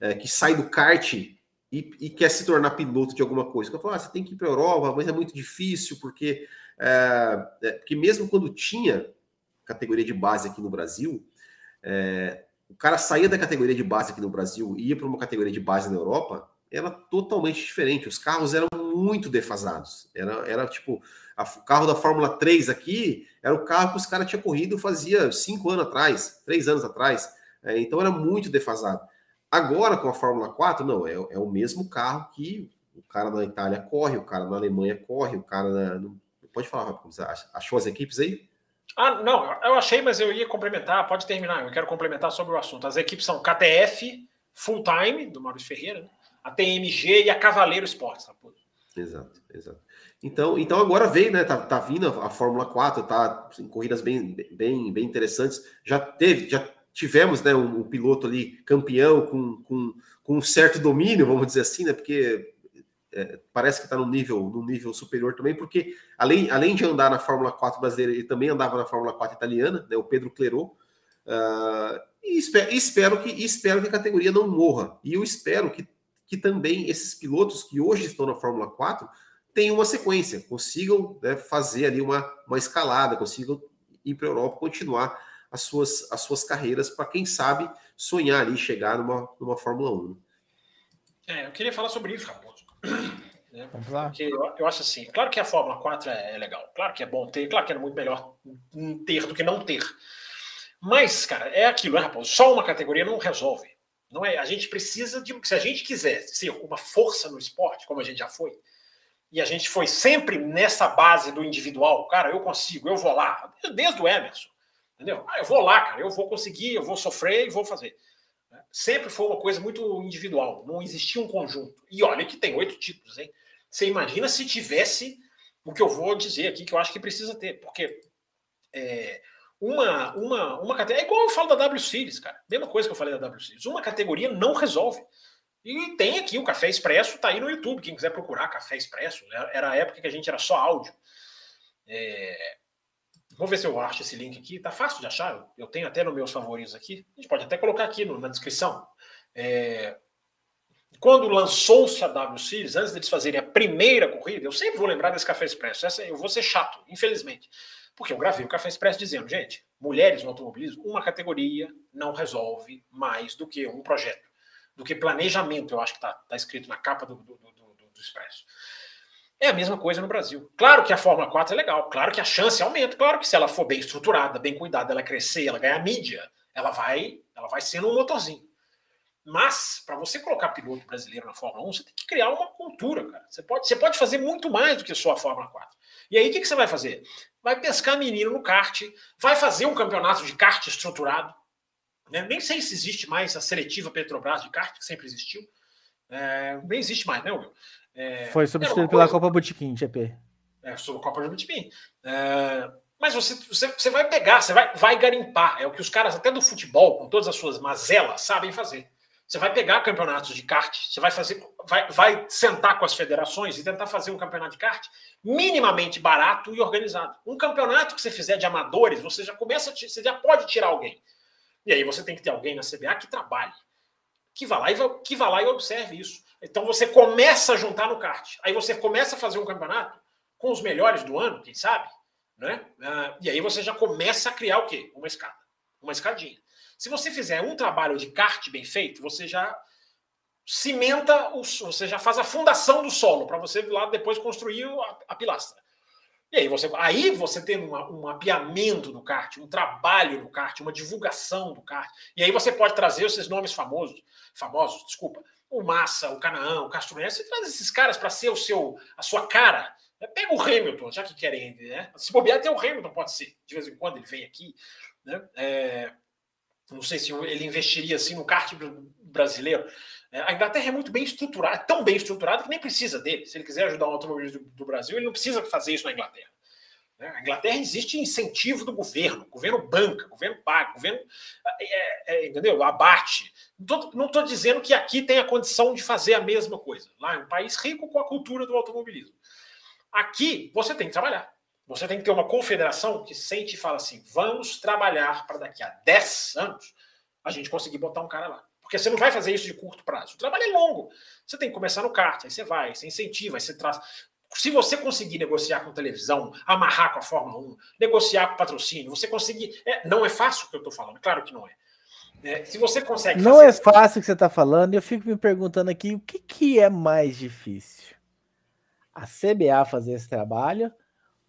é, que sai do kart e, e, quer se tornar piloto de alguma coisa? Eu falava, ah, você tem que ir para a Europa, mas é muito difícil, porque, é, é, porque mesmo quando tinha categoria de base aqui no Brasil, é, o cara saía da categoria de base aqui no Brasil e ia para uma categoria de base na Europa, era totalmente diferente. Os carros eram muito defasados. Era, era tipo, o carro da Fórmula 3 aqui era o carro que os caras tinham corrido fazia cinco anos atrás, três anos atrás. É, então era muito defasado. Agora, com a Fórmula 4, não, é, é o mesmo carro que o cara na Itália corre, o cara na Alemanha corre, o cara na. Pode falar, como você achou as equipes aí? Ah, não, eu achei, mas eu ia complementar, pode terminar, eu quero complementar sobre o assunto. As equipes são KTF, Full Time, do Maurício Ferreira, né? a TMG e a Cavaleiro Esportes. Exato, exato. Então, então agora veio, né? Tá, tá vindo a, Fórmula 4, tá em corridas bem, bem, bem interessantes. Já teve, já tivemos né, um, um piloto ali campeão com, com, com, um certo domínio, vamos dizer assim, né? Porque é, parece que está no nível, no nível superior também, porque além, além de andar na Fórmula 4 brasileira, ele também andava na Fórmula 4 italiana, né? O Pedro Clerot. Uh, e espero, espero, que, espero que a categoria não morra. E eu espero que, que também esses pilotos que hoje estão na Fórmula 4 tenham uma sequência, consigam né, fazer ali uma, uma escalada, consigam ir para a Europa, continuar as suas, as suas carreiras para quem sabe sonhar ali chegar numa, numa Fórmula 1. É, eu queria falar sobre isso, Raposo. Né? Vamos lá. Porque eu, eu, acho assim, claro que a Fórmula 4 é, é, legal, claro que é bom ter, claro que é muito melhor ter do que não ter. Mas, cara, é aquilo, né, Raposo? Só uma categoria não resolve. Não é, a gente precisa de. Se a gente quiser ser uma força no esporte, como a gente já foi, e a gente foi sempre nessa base do individual, cara, eu consigo, eu vou lá, desde o Emerson. Entendeu? Ah, eu vou lá, cara, eu vou conseguir, eu vou sofrer e vou fazer. Sempre foi uma coisa muito individual, não existia um conjunto. E olha que tem oito títulos, hein? Você imagina se tivesse o que eu vou dizer aqui, que eu acho que precisa ter, porque é, uma, uma, uma categoria. É igual eu falo da W Series, cara. Mesma coisa que eu falei da W Series. Uma categoria não resolve. E tem aqui o Café Expresso, tá aí no YouTube. Quem quiser procurar Café Expresso, era a época que a gente era só áudio. É, Vou ver se eu acho esse link aqui. Tá fácil de achar. Eu tenho até nos meus favoritos aqui. A gente pode até colocar aqui no, na descrição. É... Quando lançou-se a W Series, antes deles fazerem a primeira corrida, eu sempre vou lembrar desse Café Expresso. Essa, eu vou ser chato, infelizmente. Porque eu gravei o Café Expresso dizendo, gente, mulheres no automobilismo, uma categoria não resolve mais do que um projeto, do que planejamento, eu acho que está tá escrito na capa do, do, do, do, Expresso. É a mesma coisa no Brasil. Claro que a Fórmula 4 é legal, claro que a chance aumenta, claro que se ela for bem estruturada, bem cuidada, ela crescer, ela ganhar mídia, ela vai, ela vai sendo um motorzinho. Mas, para você colocar piloto brasileiro na Fórmula 1, você tem que criar uma cultura, cara. Você pode, você pode fazer muito mais do que só a Fórmula 4. E aí, o que, que você vai fazer? Vai pescar menino no kart, vai fazer um campeonato de kart estruturado. Né? Nem sei se existe mais a seletiva Petrobras de kart, que sempre existiu. É, nem existe mais, né, Will? É, Foi substituído pela Copa Botequim, GP. É, sobre a Copa Botequim. É, mas você, você, você, vai pegar, você vai, vai garimpar. É o que os caras, até do futebol, com todas as suas mazelas, sabem fazer. Você vai pegar campeonatos de kart, você vai fazer, vai, vai sentar com as federações e tentar fazer um campeonato de kart minimamente barato e organizado. Um campeonato que você fizer de amadores, você já começa, você já pode tirar alguém. E aí você tem que ter alguém na CBA que trabalhe, que vá lá e, que vá lá e observe isso. Então você começa a juntar no kart. Aí você começa a fazer um campeonato com os melhores do ano, quem sabe? Né? Uh, e aí você já começa a criar o quê? Uma escada. Uma escadinha. Se você fizer um trabalho de kart bem feito, você já cimenta, o, você já faz a fundação do solo para você lá depois construir a, a, pilastra. E aí você, aí você tem uma, um mapeamento do kart, um trabalho no kart, uma divulgação do kart. E aí você pode trazer esses nomes famosos, famosos, desculpa, o Massa, o Canaã, o Castro Neves, você traz esses caras para ser o seu, a sua cara. Né? Pega o Hamilton, já que querem, né? Se bobear, até o Hamilton pode ser. De vez em quando ele vem aqui. Né? É, não sei se ele investiria assim no kart brasileiro. É, a Inglaterra é muito bem estruturada, tão bem estruturada que nem precisa dele. Se ele quiser ajudar o automobilismo do, do Brasil, ele não precisa fazer isso na Inglaterra. Né? A Inglaterra existe incentivo do governo, governo banca, governo paga, governo é, é, entendeu? abate. Não estou dizendo que aqui tem a condição de fazer a mesma coisa. Lá é um país rico com a cultura do automobilismo. Aqui você tem que trabalhar. Você tem que ter uma confederação que sente e fala assim: vamos trabalhar para daqui a 10 anos a gente conseguir botar um cara lá. Porque você não vai fazer isso de curto prazo. O trabalho é longo. Você tem que começar no kart, aí você vai, você incentiva, aí você traz. Se você conseguir negociar com televisão, amarrar com a Fórmula 1, negociar com patrocínio, você conseguir. É, não é fácil o que eu estou falando, claro que não é. é. se você consegue. Não é fácil o que você está falando, e eu fico me perguntando aqui o que, que é mais difícil? A CBA fazer esse trabalho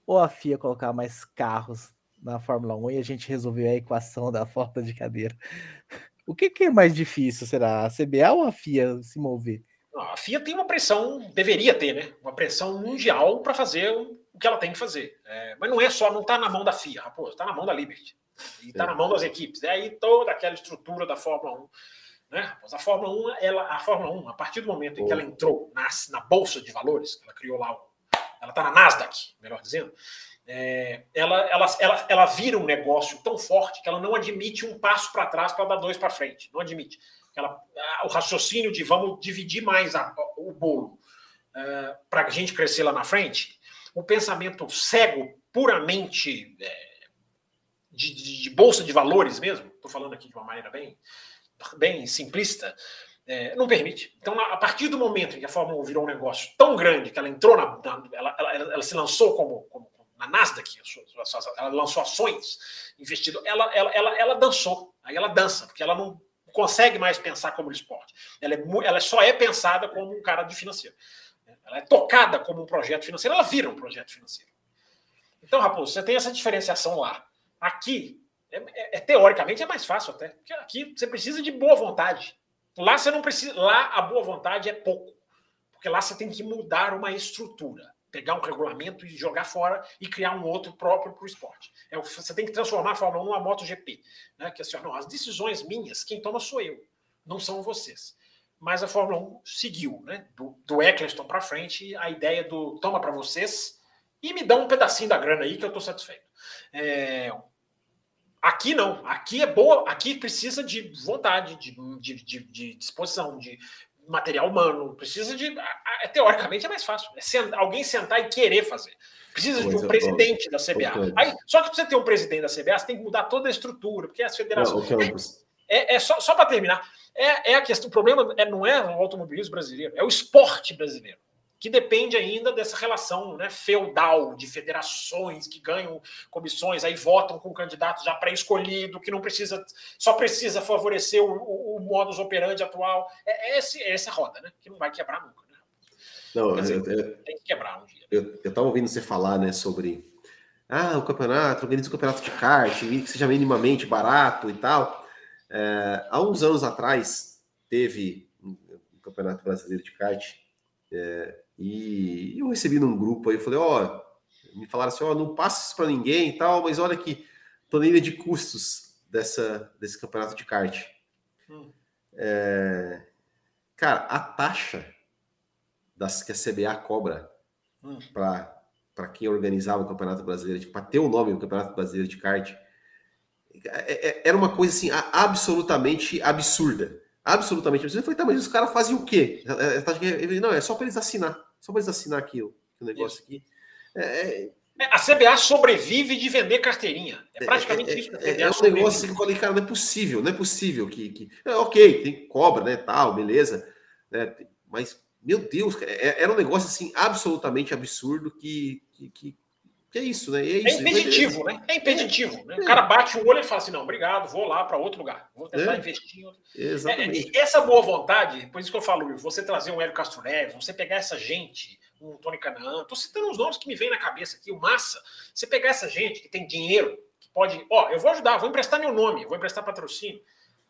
ou a FIA colocar mais carros na Fórmula 1 e a gente resolveu a equação da falta de cadeira? O que, que, é mais difícil, será? A CBA ou a FIA se mover? A FIA tem uma pressão, deveria ter, né? Uma pressão mundial para fazer o que ela tem que fazer. É, mas não é só, não está na mão da FIA, raposo, está na mão da Liberty. E está na mão das equipes. É aí toda aquela estrutura da Fórmula 1. Né? A Fórmula 1, ela, a Fórmula 1, a partir do momento em que ela entrou na, na Bolsa de Valores, ela criou lá, ela está na Nasdaq, melhor dizendo, é, ela, ela, ela, ela vira um negócio tão forte que ela não admite um passo para trás para dar dois para frente. Não admite. Ela, o raciocínio de vamos dividir mais a, o bolo é, para a gente crescer lá na frente, o pensamento cego, puramente é, de, de, de, bolsa de valores mesmo, estou falando aqui de uma maneira bem, bem simplista, é, não permite. Então, a partir do momento em que a Fórmula 1 virou um negócio tão grande que ela entrou na. na ela, ela, ela, se lançou como, como na Nasdaq, ela lançou ações investido, ela, ela, ela, ela dançou. Aí ela dança, porque ela não consegue mais pensar como esporte. Ela, é, ela só é pensada como um cara de financeiro. Ela é tocada como um projeto financeiro, ela vira um projeto financeiro. Então, Raposo, você tem essa diferenciação lá. Aqui, é, é, é, teoricamente, é mais fácil até. Porque aqui você precisa de boa vontade. Lá você não precisa. Lá a boa vontade é pouco. Porque lá você tem que mudar uma estrutura pegar um regulamento e jogar fora e criar um outro próprio para o esporte. É, você tem que transformar a Fórmula 1 numa MotoGP. Né? Que assim, não, as decisões minhas, quem toma sou eu, não são vocês. Mas a Fórmula 1 seguiu, né? Do, do Eccleston para frente, a ideia do toma para vocês e me dá um pedacinho da grana aí que eu estou satisfeito. É, Aqui não, aqui é boa, aqui precisa de vontade, de, de, de, de disposição, de material humano, precisa de. É, teoricamente é mais fácil. É alguém sentar e querer fazer. Precisa de um é, presidente da CBA. Aí, só que para você ter um presidente da CBA, você tem que mudar toda a estrutura, porque as federações. Não, é, é, só, só para terminar, é, é a questão. O problema é, não é o automobilismo brasileiro, é o esporte brasileiro que depende ainda dessa relação né, feudal de federações que ganham comissões, aí votam com candidato já pré-escolhido, que não precisa, só precisa favorecer o, o, o modus operandi atual. É, é, esse, é essa roda, né? Que não vai quebrar nunca. Né? Não, dizer, eu, eu, tem que quebrar um dia. Eu estava ouvindo você falar né, sobre ah, o campeonato, organiza o campeonato de kart, que seja minimamente barato e tal. É, há uns anos atrás teve um campeonato brasileiro de kart. É, e eu recebi num grupo aí, eu falei, ó, oh, me falaram assim, ó, oh, não passa isso para ninguém e tal, mas olha aqui, planilha de custos dessa, desse campeonato de kart. Hum. É, cara, a taxa das que a CBA cobra hum. para quem organizava o Campeonato Brasileiro, tipo, para ter o nome do Campeonato Brasileiro de Kart, é, é, era uma coisa assim absolutamente absurda. Absolutamente absurda. Eu falei, tá, mas os caras fazem o quê? Não, é só para eles assinar. Só para eles assinar aqui o, o negócio aqui. É, é, é, a CBA sobrevive de vender carteirinha. É praticamente é, isso. É, é um negócio que eu falei, cara, não é possível, não é possível que. que... É, ok, tem cobra, né? Tal, beleza. Né, mas, meu Deus, era um negócio assim absolutamente absurdo que, que é isso, né? É, isso. é impeditivo, né? É impeditivo. Né? O cara bate o olho e fala assim: não, obrigado, vou lá para outro lugar. Vou tentar investir em outro. Exatamente. essa boa vontade, por isso que eu falo, você trazer um Hélio Castro Neves, você pegar essa gente um Tony Canaan. Estou citando os nomes que me vêm na cabeça aqui, o Massa. Você pegar essa gente que tem dinheiro, que pode. Ó, eu vou ajudar, vou emprestar meu nome, vou emprestar patrocínio.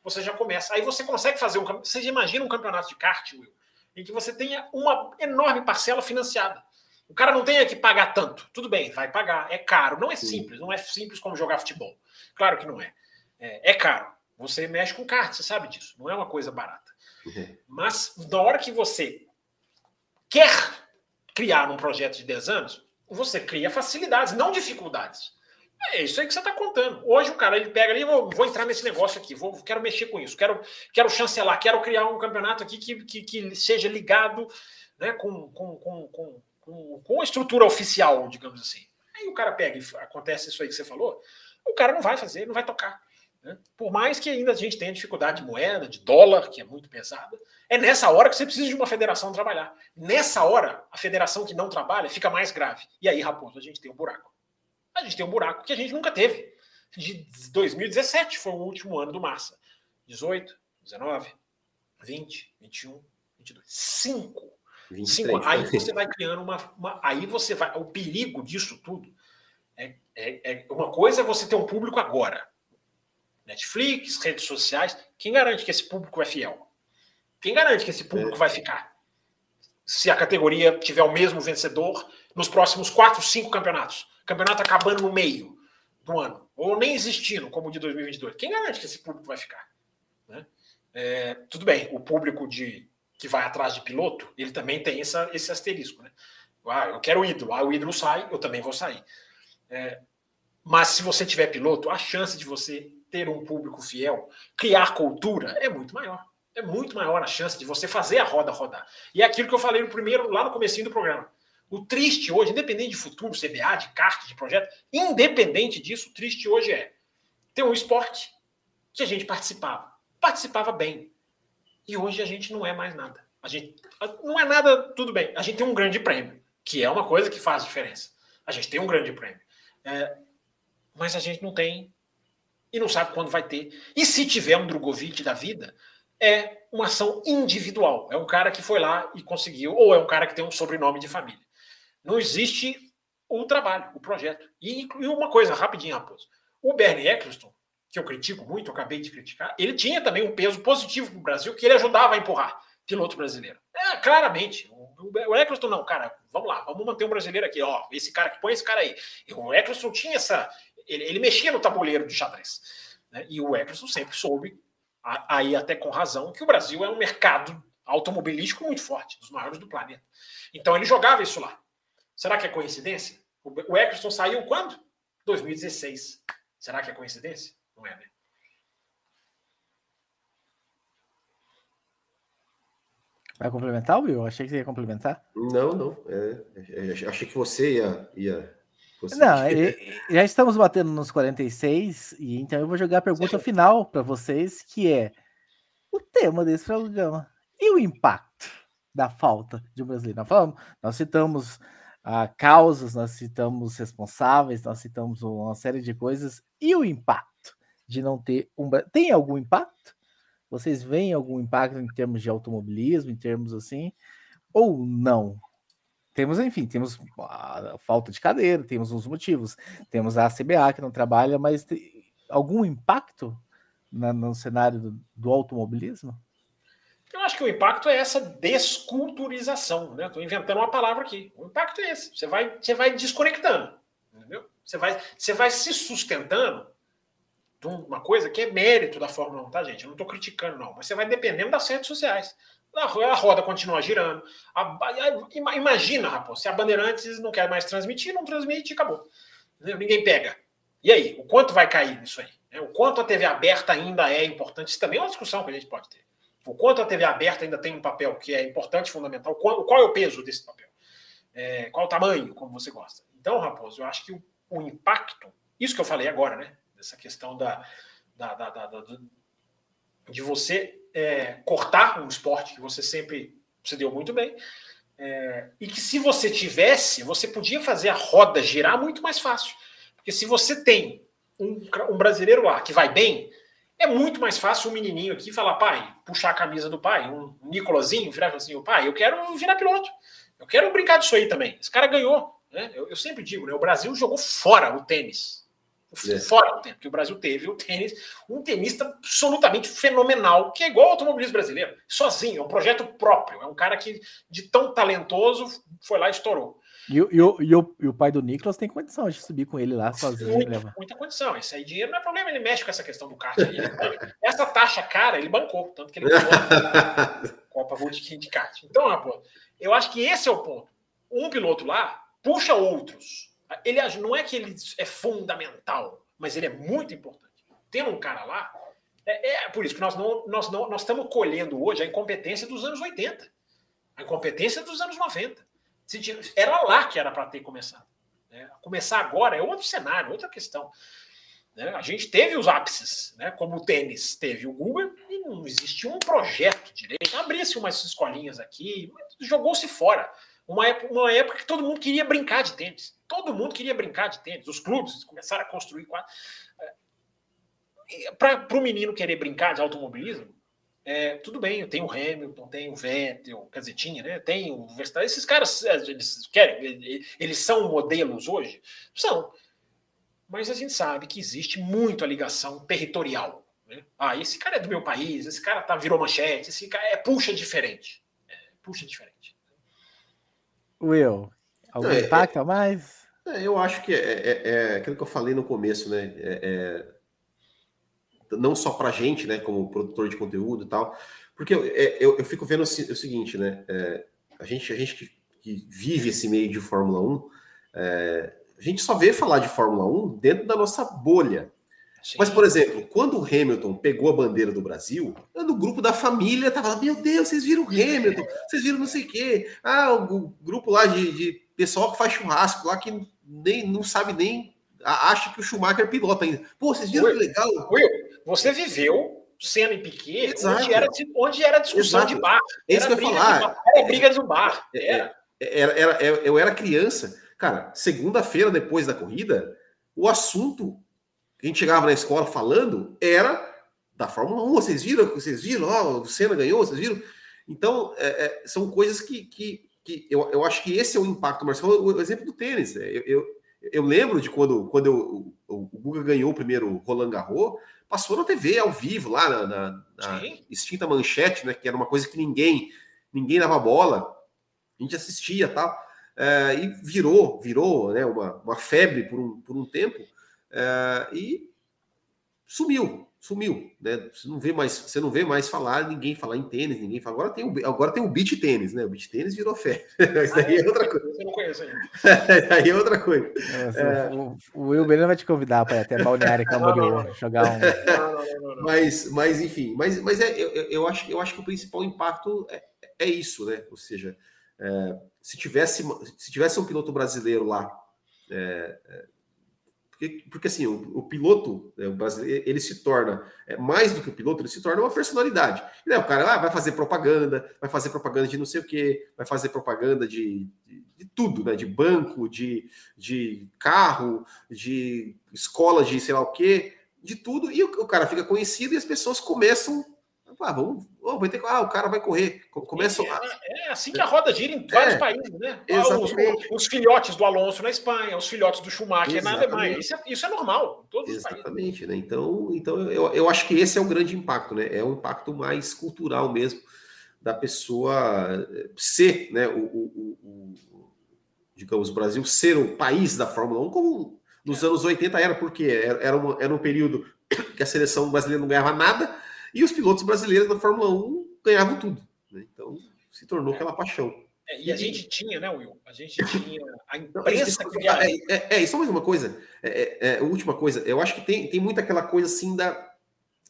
Você já começa. Aí você consegue fazer um. Você já imagina um campeonato de kart, Will, em que você tenha uma enorme parcela financiada. O cara não tem que pagar tanto. Tudo bem, vai pagar. É caro. Não é simples. Não é simples como jogar futebol. Claro que não é. É, é caro. Você mexe com kart, você sabe disso. Não é uma coisa barata. Uhum. Mas na hora que você quer criar um projeto de 10 anos, você cria facilidades, não dificuldades. É isso aí que você está contando. Hoje o cara ele pega ali, vou, vou entrar nesse negócio aqui, vou, quero mexer com isso, quero, quero chancelar, quero criar um campeonato aqui que, que, que seja ligado né, com, com, com, com, com, com a estrutura oficial, digamos assim. Aí o cara pega e acontece isso aí que você falou, o cara não vai fazer, não vai tocar. Né? Por mais que ainda a gente tenha dificuldade de moeda, de dólar, que é muito pesada, é nessa hora que você precisa de uma federação trabalhar. Nessa hora, a federação que não trabalha fica mais grave. E aí, Raposo, a gente tem um buraco. A gente tem um buraco que a gente nunca teve. De 2017 foi o último ano do Massa. 18, 19, 20, 21, 22. Cinco. 23, Cinco. Aí você vai criando uma, uma, Aí você vai. O perigo disso tudo é, é, é, uma coisa é você ter um público agora Netflix, redes sociais. Quem garante que esse público é fiel? Quem garante que esse público é. vai ficar? Se a categoria tiver o mesmo vencedor nos próximos quatro, cinco campeonatos. Campeonato acabando no meio do ano, ou nem existindo, como o de 2022. Quem garante que esse público vai ficar? Né? É, tudo bem, o público de que vai atrás de piloto, ele também tem essa, esse asterisco. Né? Ah, eu quero o ídolo. Ah, o ídolo sai, eu também vou sair. É, mas se você tiver piloto, a chance de você ter um público fiel, criar cultura, é muito maior. É muito maior a chance de você fazer a roda rodar. E é aquilo que eu falei no primeiro, lá no começo do programa. O triste hoje, independente de futuro, CBA, de kart, de projeto, independente disso, o triste hoje é ter um esporte que a gente participava. Participava bem. E hoje a gente não é mais nada. A gente não é nada, tudo bem. A gente tem um grande prêmio, que é uma coisa que faz diferença. A gente tem um grande prêmio. É, mas a gente não tem e não sabe quando vai ter. E se tiver um Drogovic da vida, é uma ação individual. É um cara que foi lá e conseguiu, ou é um cara que tem um sobrenome de família. Não existe o trabalho, o projeto. E, e uma coisa, rapidinho, Raposo. O Bernie Eccleston, que eu critico muito, eu acabei de criticar, ele tinha também um peso positivo para o Brasil, que ele ajudava a empurrar piloto brasileiro. É, claramente. O, Eccleston, não, cara, vamos lá, vamos manter um brasileiro aqui, ó. Esse cara que põe esse cara aí. E o Eccleston tinha essa. Ele, ele mexia no tabuleiro de xadrez. Né? E o Eccleston sempre soube, aí até com razão, que o Brasil é um mercado automobilístico muito forte, dos maiores do planeta. Então ele jogava isso lá. Será que é coincidência? O Eccleston saiu quando? 2016. Será que é coincidência? Não é, né? Vai complementar, Will? Achei que você ia complementar. Não, não. É, é, achei que você ia. ia você não, é, já estamos batendo nos 46, e então eu vou jogar a pergunta Sim. final para vocês, que é o tema desse programa. E o impacto da falta de um brasileiro? Nós, falamos, nós citamos ah, causas, nós citamos responsáveis, nós citamos uma série de coisas. E o impacto de não ter um. Tem algum impacto? Vocês veem algum impacto em termos de automobilismo, em termos assim, ou não? Temos, enfim, temos a falta de cadeira, temos uns motivos. Temos a CBA que não trabalha, mas algum impacto na, no cenário do, do, automobilismo? Eu acho que o impacto é essa desculturização, né? Estou inventando uma palavra aqui. O impacto é esse. Você vai, você vai desconectando, entendeu? Você vai, você vai se sustentando de uma coisa que é mérito da Fórmula 1, tá, gente? Eu não estou criticando, não. Mas você vai dependendo das redes sociais. A roda continua girando. A, a, imagina, rapaz, se a Bandeirantes não quer mais transmitir, não transmite acabou. Ninguém pega. E aí, o quanto vai cair nisso aí? Né? O quanto a TV aberta ainda é importante? Isso também é uma discussão que a gente pode ter. O quanto a TV aberta ainda tem um papel que é importante, fundamental. Qual, qual é o peso desse papel? É, qual o tamanho, como você gosta? Então, Raposo, eu acho que o, o impacto, isso que eu falei agora, né? Essa questão da, da, da, da de você é, cortar um esporte que você sempre se deu muito bem. É, e que se você tivesse, você podia fazer a roda girar muito mais fácil. Porque se você tem um, um brasileiro lá que vai bem, é muito mais fácil um menininho aqui falar, pai, puxar a camisa do pai, um Nicolazinho, virar assim, o pai, eu quero virar piloto. Eu quero brincar disso aí também. Esse cara ganhou. Né? Eu, eu sempre digo, né? o Brasil jogou fora o tênis. É. Fora do tempo que o Brasil teve o tênis, um tenista absolutamente fenomenal, que é igual ao automobilismo brasileiro, sozinho, é um projeto próprio, é um cara que, de tão talentoso, foi lá e estourou. E, e, o, e, o, e o pai do Nicolas tem condição de subir com ele lá sozinho. Muita, muita condição. Esse aí dinheiro não é problema, ele mexe com essa questão do kart. Ele, essa taxa cara, ele bancou, tanto que ele ganhou a Copa World de kart. Então, pô, eu acho que esse é o ponto. Um piloto lá puxa outros. Ele não é que ele é fundamental, mas ele é muito importante. Tendo um cara lá, é, é por isso que nós não, nós não nós estamos colhendo hoje a incompetência dos anos 80, a incompetência dos anos 90. Era lá que era para ter começado. Né? Começar agora é outro cenário, outra questão. Né? A gente teve os ápices, né? como o tênis teve o Google, e não existia um projeto direito. Abria-se umas escolinhas aqui, jogou-se fora. Uma época, uma época que todo mundo queria brincar de tênis. Todo mundo queria brincar de tênis. Os clubes começaram a construir quadros. Para o menino querer brincar de automobilismo, é, tudo bem, tenho o Hamilton, tem o Vettel, quer dizer, né? Tem o Verstappen. Esses caras, eles querem, eles são modelos hoje? São. mas a gente sabe que existe muito a ligação territorial. Né? Ah, esse cara é do meu país, esse cara tá, virou manchete, esse cara é puxa diferente. É, puxa diferente. Will, algum é, impacto a mais? É, eu acho que é, é, é, aquilo que eu falei no começo, né? É, não só para gente, né, como produtor de conteúdo e tal, porque eu, eu, eu fico vendo o, seguinte, né? a gente, a gente que, que, vive esse meio de Fórmula 1, a gente só vê falar de Fórmula 1 dentro da nossa bolha. Sim. Mas, por exemplo, quando o Hamilton pegou a bandeira do Brasil, no grupo da família tava lá, meu Deus, vocês viram o Hamilton, vocês viram não sei o quê. Ah, o, grupo lá de, de, pessoal que faz churrasco lá que nem não sabe nem, acha que o Schumacher pilota ainda. Pô, vocês viram Will, que legal? Will, você viveu sendo em Piquet, onde era, onde era discussão Exato. de bar. É isso que eu ia falar. era briga de um bar. É, era. Era, era. Eu era criança Cara, segunda-feira depois da corrida, o assunto a gente chegava na escola falando era da Fórmula 1. Vocês viram? Vocês viram? Oh, o Senna ganhou, vocês viram? Então, é, é, são coisas que, que, que eu, eu acho que esse é o impacto. Mas o exemplo do tênis. Né? Eu, eu, eu, lembro de quando, quando eu, o, o Guga ganhou o primeiro Roland Garros, passou na TV ao vivo, lá na, na, na extinta manchete, né? Que era uma coisa que ninguém ninguém dava bola. A gente assistia tal é, e virou, virou né, uma, uma febre por um, por um tempo é, e sumiu, sumiu, né? Você não vê mais, você não vê mais falar ninguém falar em tênis, ninguém fala. Agora tem o, agora tem o beach tênis, né? O beach tênis virou fé. Isso daí é outra coisa. Você não conhece ainda. aí é outra coisa. Nossa, é... O, o Will vai te convidar para até Balneário Camboriú jogar um. Não, não, mas, mas enfim, mas, mas é, eu, eu acho, eu acho que o principal impacto é, é isso, né? Ou seja, é, se, tivesse, se tivesse um piloto brasileiro lá, é, é, porque, porque assim, o, o piloto né, o brasileiro, ele se torna, é, mais do que o piloto, ele se torna uma personalidade. Né, o cara ah, vai fazer propaganda, vai fazer propaganda de não sei o quê, vai fazer propaganda de, de, de tudo, né? De banco, de, de carro, de escola de sei lá o quê, de tudo, e o, o cara fica conhecido e as pessoas começam ah, vamos, oh, vai ter, ah, o cara vai correr. Começa é, é, é assim que a roda gira em vários é, países, né? Ah, os, os, filhotes do Alonso na Espanha, os filhotes do Schumacher exatamente. na Alemanha. Isso é, isso é normal em todos Exatamente, os países. né? Então, então eu, eu acho que esse é o grande impacto, né? É um impacto mais cultural mesmo da pessoa eh, ser, né? O, o, o digamos, o Brasil ser o país da Fórmula 1, como nos é. anos 80 era, porque era, era, uma, era um período que a seleção brasileira não ganhava nada e os pilotos brasileiros da Fórmula 1 ganhavam tudo. Né? Então se tornou aquela paixão. É, e a gente tinha, né, Will? A gente tinha a imprensa que é, é, é, só mais uma coisa, é, é, é, última coisa. Eu acho que tem, tem muito aquela coisa assim da,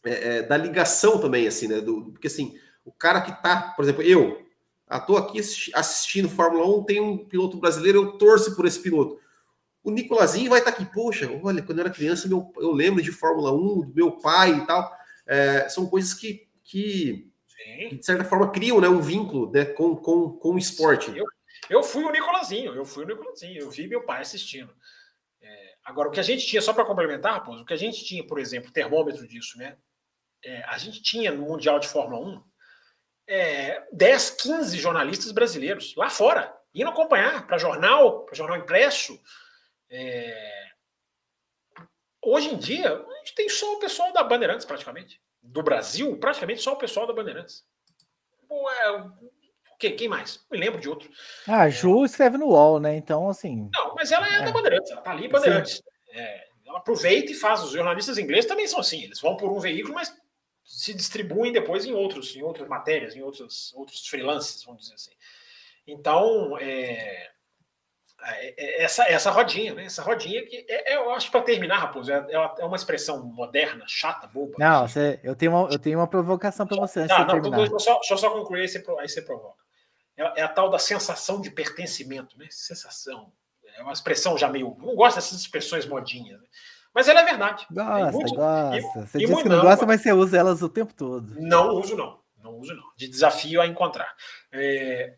é, da ligação também, assim, né? Do, porque assim, o cara que tá, por exemplo, eu, estou aqui assistindo Fórmula 1, tem um piloto brasileiro, eu torço por esse piloto. O Nicolazinho vai estar tá aqui, poxa, olha, quando eu era criança, meu, eu lembro de Fórmula 1, do meu pai e tal é, são coisas que, que, que, de certa forma, criam né, um vínculo né, com, com, com o esporte. Eu, eu fui o Nicolazinho, eu fui o Nicolazinho, eu vi meu pai assistindo. É, agora, o que a gente tinha, só para complementar, Raposo, o que a gente tinha, por exemplo, termômetro disso, né? É, a gente tinha no Mundial de Fórmula 1 é, 10, 15 jornalistas brasileiros lá fora, indo acompanhar para jornal, para jornal impresso. É, Hoje em dia, a gente tem só o pessoal da Bandeirantes, praticamente. Do Brasil, praticamente só o pessoal da Bandeirantes. É, quem, quem mais? Não me lembro de outro. Ah, a Ju escreve no UOL, né? Então, assim. Não, mas ela é, é. da Bandeirantes, ela tá ali Bandeirantes. É, ela aproveita e faz. Os jornalistas ingleses também são assim, eles vão por um veículo, mas se distribuem depois em outros, em outras matérias, em outros, outros freelances, vamos dizer assim. Então, é, essa, essa rodinha, né? Essa rodinha que é, é eu acho para terminar, Raposo, é, é uma expressão moderna, chata, boba. Não, você, eu, tenho uma, eu tenho uma provocação para você. Não, não, deixa eu, só, deixa eu só concluir, aí você, aí você provoca. É, é, a tal da sensação de pertencimento, né? Sensação. É uma expressão já meio. Não gosto dessas expressões modinhas, né? Mas ela é verdade. Gosta, muito, gosta. E, você e diz que não gosta, mas você usa elas o tempo todo. Não uso, não. Não uso, não. De desafio a encontrar. É,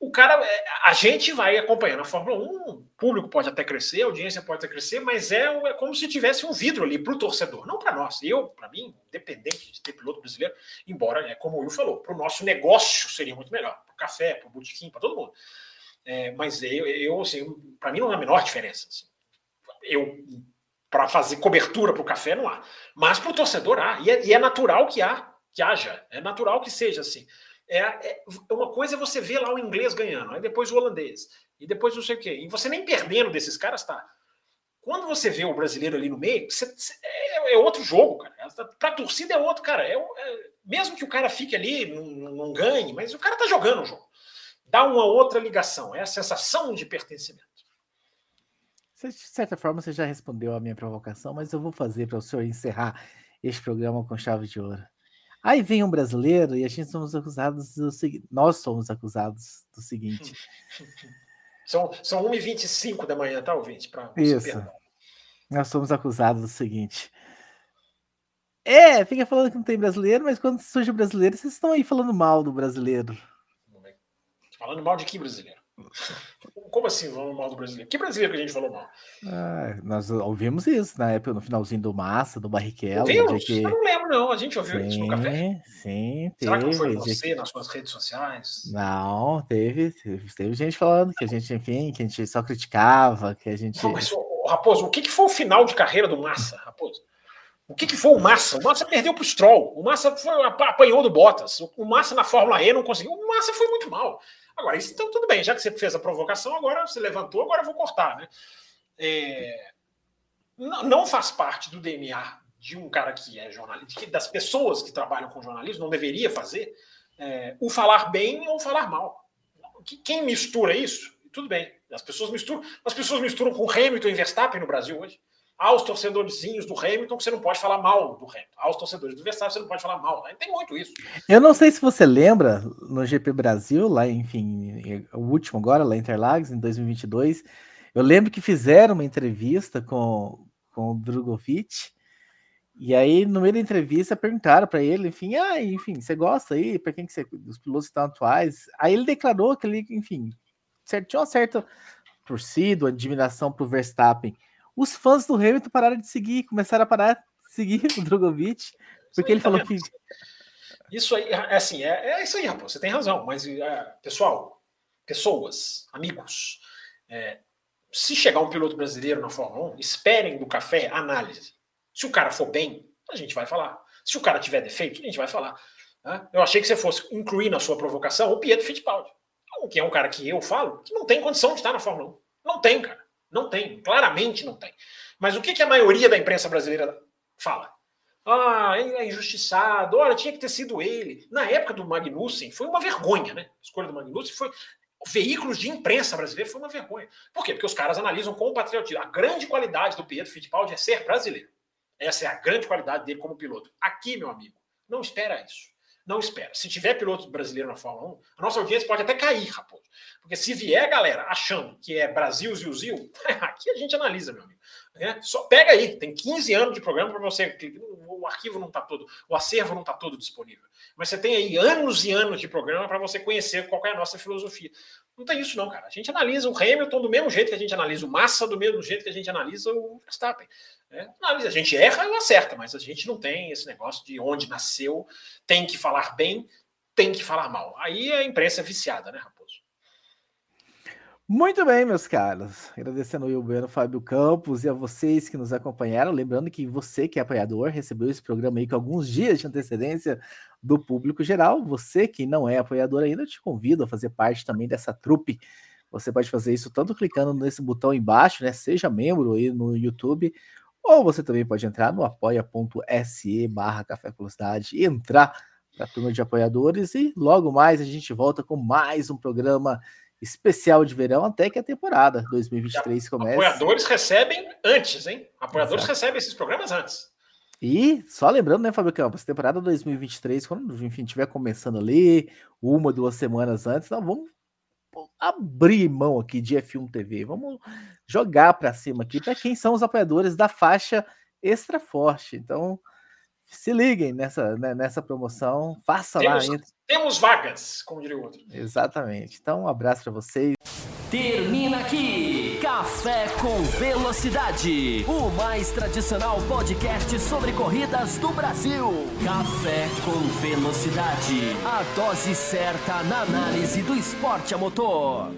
o cara, é, a gente vai acompanhando a Fórmula 1, o público pode até crescer, a audiência pode até crescer, mas é, é como se tivesse um vidro ali para o torcedor, não para nós. Eu, para mim, independente de ter piloto brasileiro, embora, é como o Will falou, para o nosso negócio seria muito melhor, para o café, para o botequim, para todo mundo. É, mas eu, eu assim, para mim não é a menor diferença. Assim. Eu para fazer cobertura para o café não há. Mas para o torcedor há. E é, e é, natural que há, que haja. É natural que seja assim. É, é, uma coisa é você ver lá o inglês ganhando, aí depois o holandês, e depois não sei o quê. E você nem perdendo desses caras, tá. Quando você vê o brasileiro ali no meio, você, é, é, outro jogo, cara. Para a torcida é outro, cara. É, é, mesmo que o cara fique ali, não, não ganhe, mas o cara tá jogando o jogo. Dá uma outra ligação, é a sensação de pertencimento. De certa forma, você já respondeu a minha provocação, mas eu vou fazer para o senhor encerrar este programa com chave de ouro. Aí vem um brasileiro e a gente somos acusados do seguinte. Nós somos acusados do seguinte. São, são 1h25 da manhã, tá, ouvinte? Pra Isso. Nós somos acusados do seguinte. É, fica falando que não tem brasileiro, mas quando surge o brasileiro, vocês estão aí falando mal do brasileiro. Falando mal de que brasileiro? Como assim falando mal do brasileiro? Que brasileiro que a gente falou mal? Ah, nós ouvimos isso na época, no finalzinho do Massa, do Barrichello. Ouvimos? Que... Eu não lembro, não. A gente ouviu sim, isso no café? Sim, Será teve. que não foi você nas suas redes sociais? Não, teve, teve, teve, gente falando que a gente, enfim, que a gente só criticava, que a gente. Não, mas, Raposo, o que, que foi o final de carreira do Massa, Raposo? O que, que foi o Massa? O Massa perdeu para o Stroll. O Massa foi, apanhou do Bottas. O Massa na Fórmula E não conseguiu. O Massa foi muito mal. Agora, isso então tudo bem, já que você fez a provocação, agora você levantou, agora eu vou cortar, né? É, não faz parte do DNA de um cara que é jornalista, das pessoas que trabalham com jornalismo, não deveria fazer, é, o falar bem ou falar mal. Quem mistura isso, tudo bem. As pessoas misturam, as pessoas misturam com Hamilton e Verstappen no Brasil hoje aos torcedorzinhos do Hamilton que você não pode falar mal do Hamilton. Aos torcedores do Verstappen você não pode falar mal. Tem muito isso. Eu não sei se você lembra, no GP Brasil, lá, enfim, o último agora, lá em Interlagos, em 2022, eu lembro que fizeram uma entrevista com, com o Drogovic, e aí, no meio da entrevista, perguntaram para ele, enfim, ah, enfim, você gosta aí, para quem que você, dos pilotos estão atuais? Aí ele declarou que ele, enfim, tinha uma certa torcida, admiração para o Verstappen os fãs do Hamilton pararam de seguir, começaram a parar de seguir o Drogovic, porque ele tá falou que. Isso aí, é assim, é, é isso aí, rapaz, você tem razão, mas, é, pessoal, pessoas, amigos, é, se chegar um piloto brasileiro na Fórmula 1, esperem do café análise. Se o cara for bem, a gente vai falar. Se o cara tiver defeito, a gente vai falar. Né? Eu achei que você fosse incluir na sua provocação o Pietro Fittipaldi, que é um cara que eu falo que não tem condição de estar na Fórmula 1. Não tem, cara. Não tem, claramente não tem. Mas o que, que a maioria da imprensa brasileira fala? Ah, ele é injustiçado, olha, tinha que ter sido ele. Na época do Magnussen, foi uma vergonha, né? A escolha do Magnussen foi. Veículos de imprensa brasileira foi uma vergonha. Por quê? Porque os caras analisam com patriotismo. A grande qualidade do Pietro Fittipaldi é ser brasileiro. Essa é a grande qualidade dele como piloto. Aqui, meu amigo, não espera isso. Não espera. Se tiver piloto brasileiro na Fórmula 1, a nossa audiência pode até cair, raposo. Porque se vier galera achando que é Brasil, Zil, Zil, aqui a gente analisa, meu amigo. É, só pega aí, tem 15 anos de programa para você. O arquivo não está todo, o acervo não está todo disponível. Mas você tem aí anos e anos de programa para você conhecer qual é a nossa filosofia. Não tem isso, não, cara. A gente analisa o Hamilton do mesmo jeito que a gente analisa o Massa, do mesmo jeito que a gente analisa o Verstappen. É, a gente erra e acerta, mas a gente não tem esse negócio de onde nasceu, tem que falar bem, tem que falar mal. Aí a imprensa é viciada, né, Raposo? Muito bem, meus caros. Agradecendo ao Bueno, Fábio Campos e a vocês que nos acompanharam. Lembrando que você que é apoiador recebeu esse programa aí com alguns dias de antecedência do público geral. Você que não é apoiador ainda, eu te convido a fazer parte também dessa trupe. Você pode fazer isso tanto clicando nesse botão embaixo, né? Seja membro aí no YouTube, ou você também pode entrar no apoia.se barra Café Velocidade, entrar para a turma de apoiadores e logo mais a gente volta com mais um programa especial de verão até que a temporada 2023 comece. Apoiadores recebem antes, hein? Apoiadores Exato. recebem esses programas antes. E só lembrando, né, Fábio Campos, temporada 2023, quando enfim estiver começando ali, uma, duas semanas antes, nós vamos abrir mão aqui de F1 TV. Vamos jogar para cima aqui para quem são os apoiadores da faixa extra forte. Então, se liguem nessa, né, nessa promoção, faça temos, lá. Temos vagas, como diria o outro. Exatamente. Então, um abraço para vocês. Termina aqui Café com Velocidade, o mais tradicional podcast sobre corridas do Brasil. Café com Velocidade, a dose certa na análise do esporte a motor.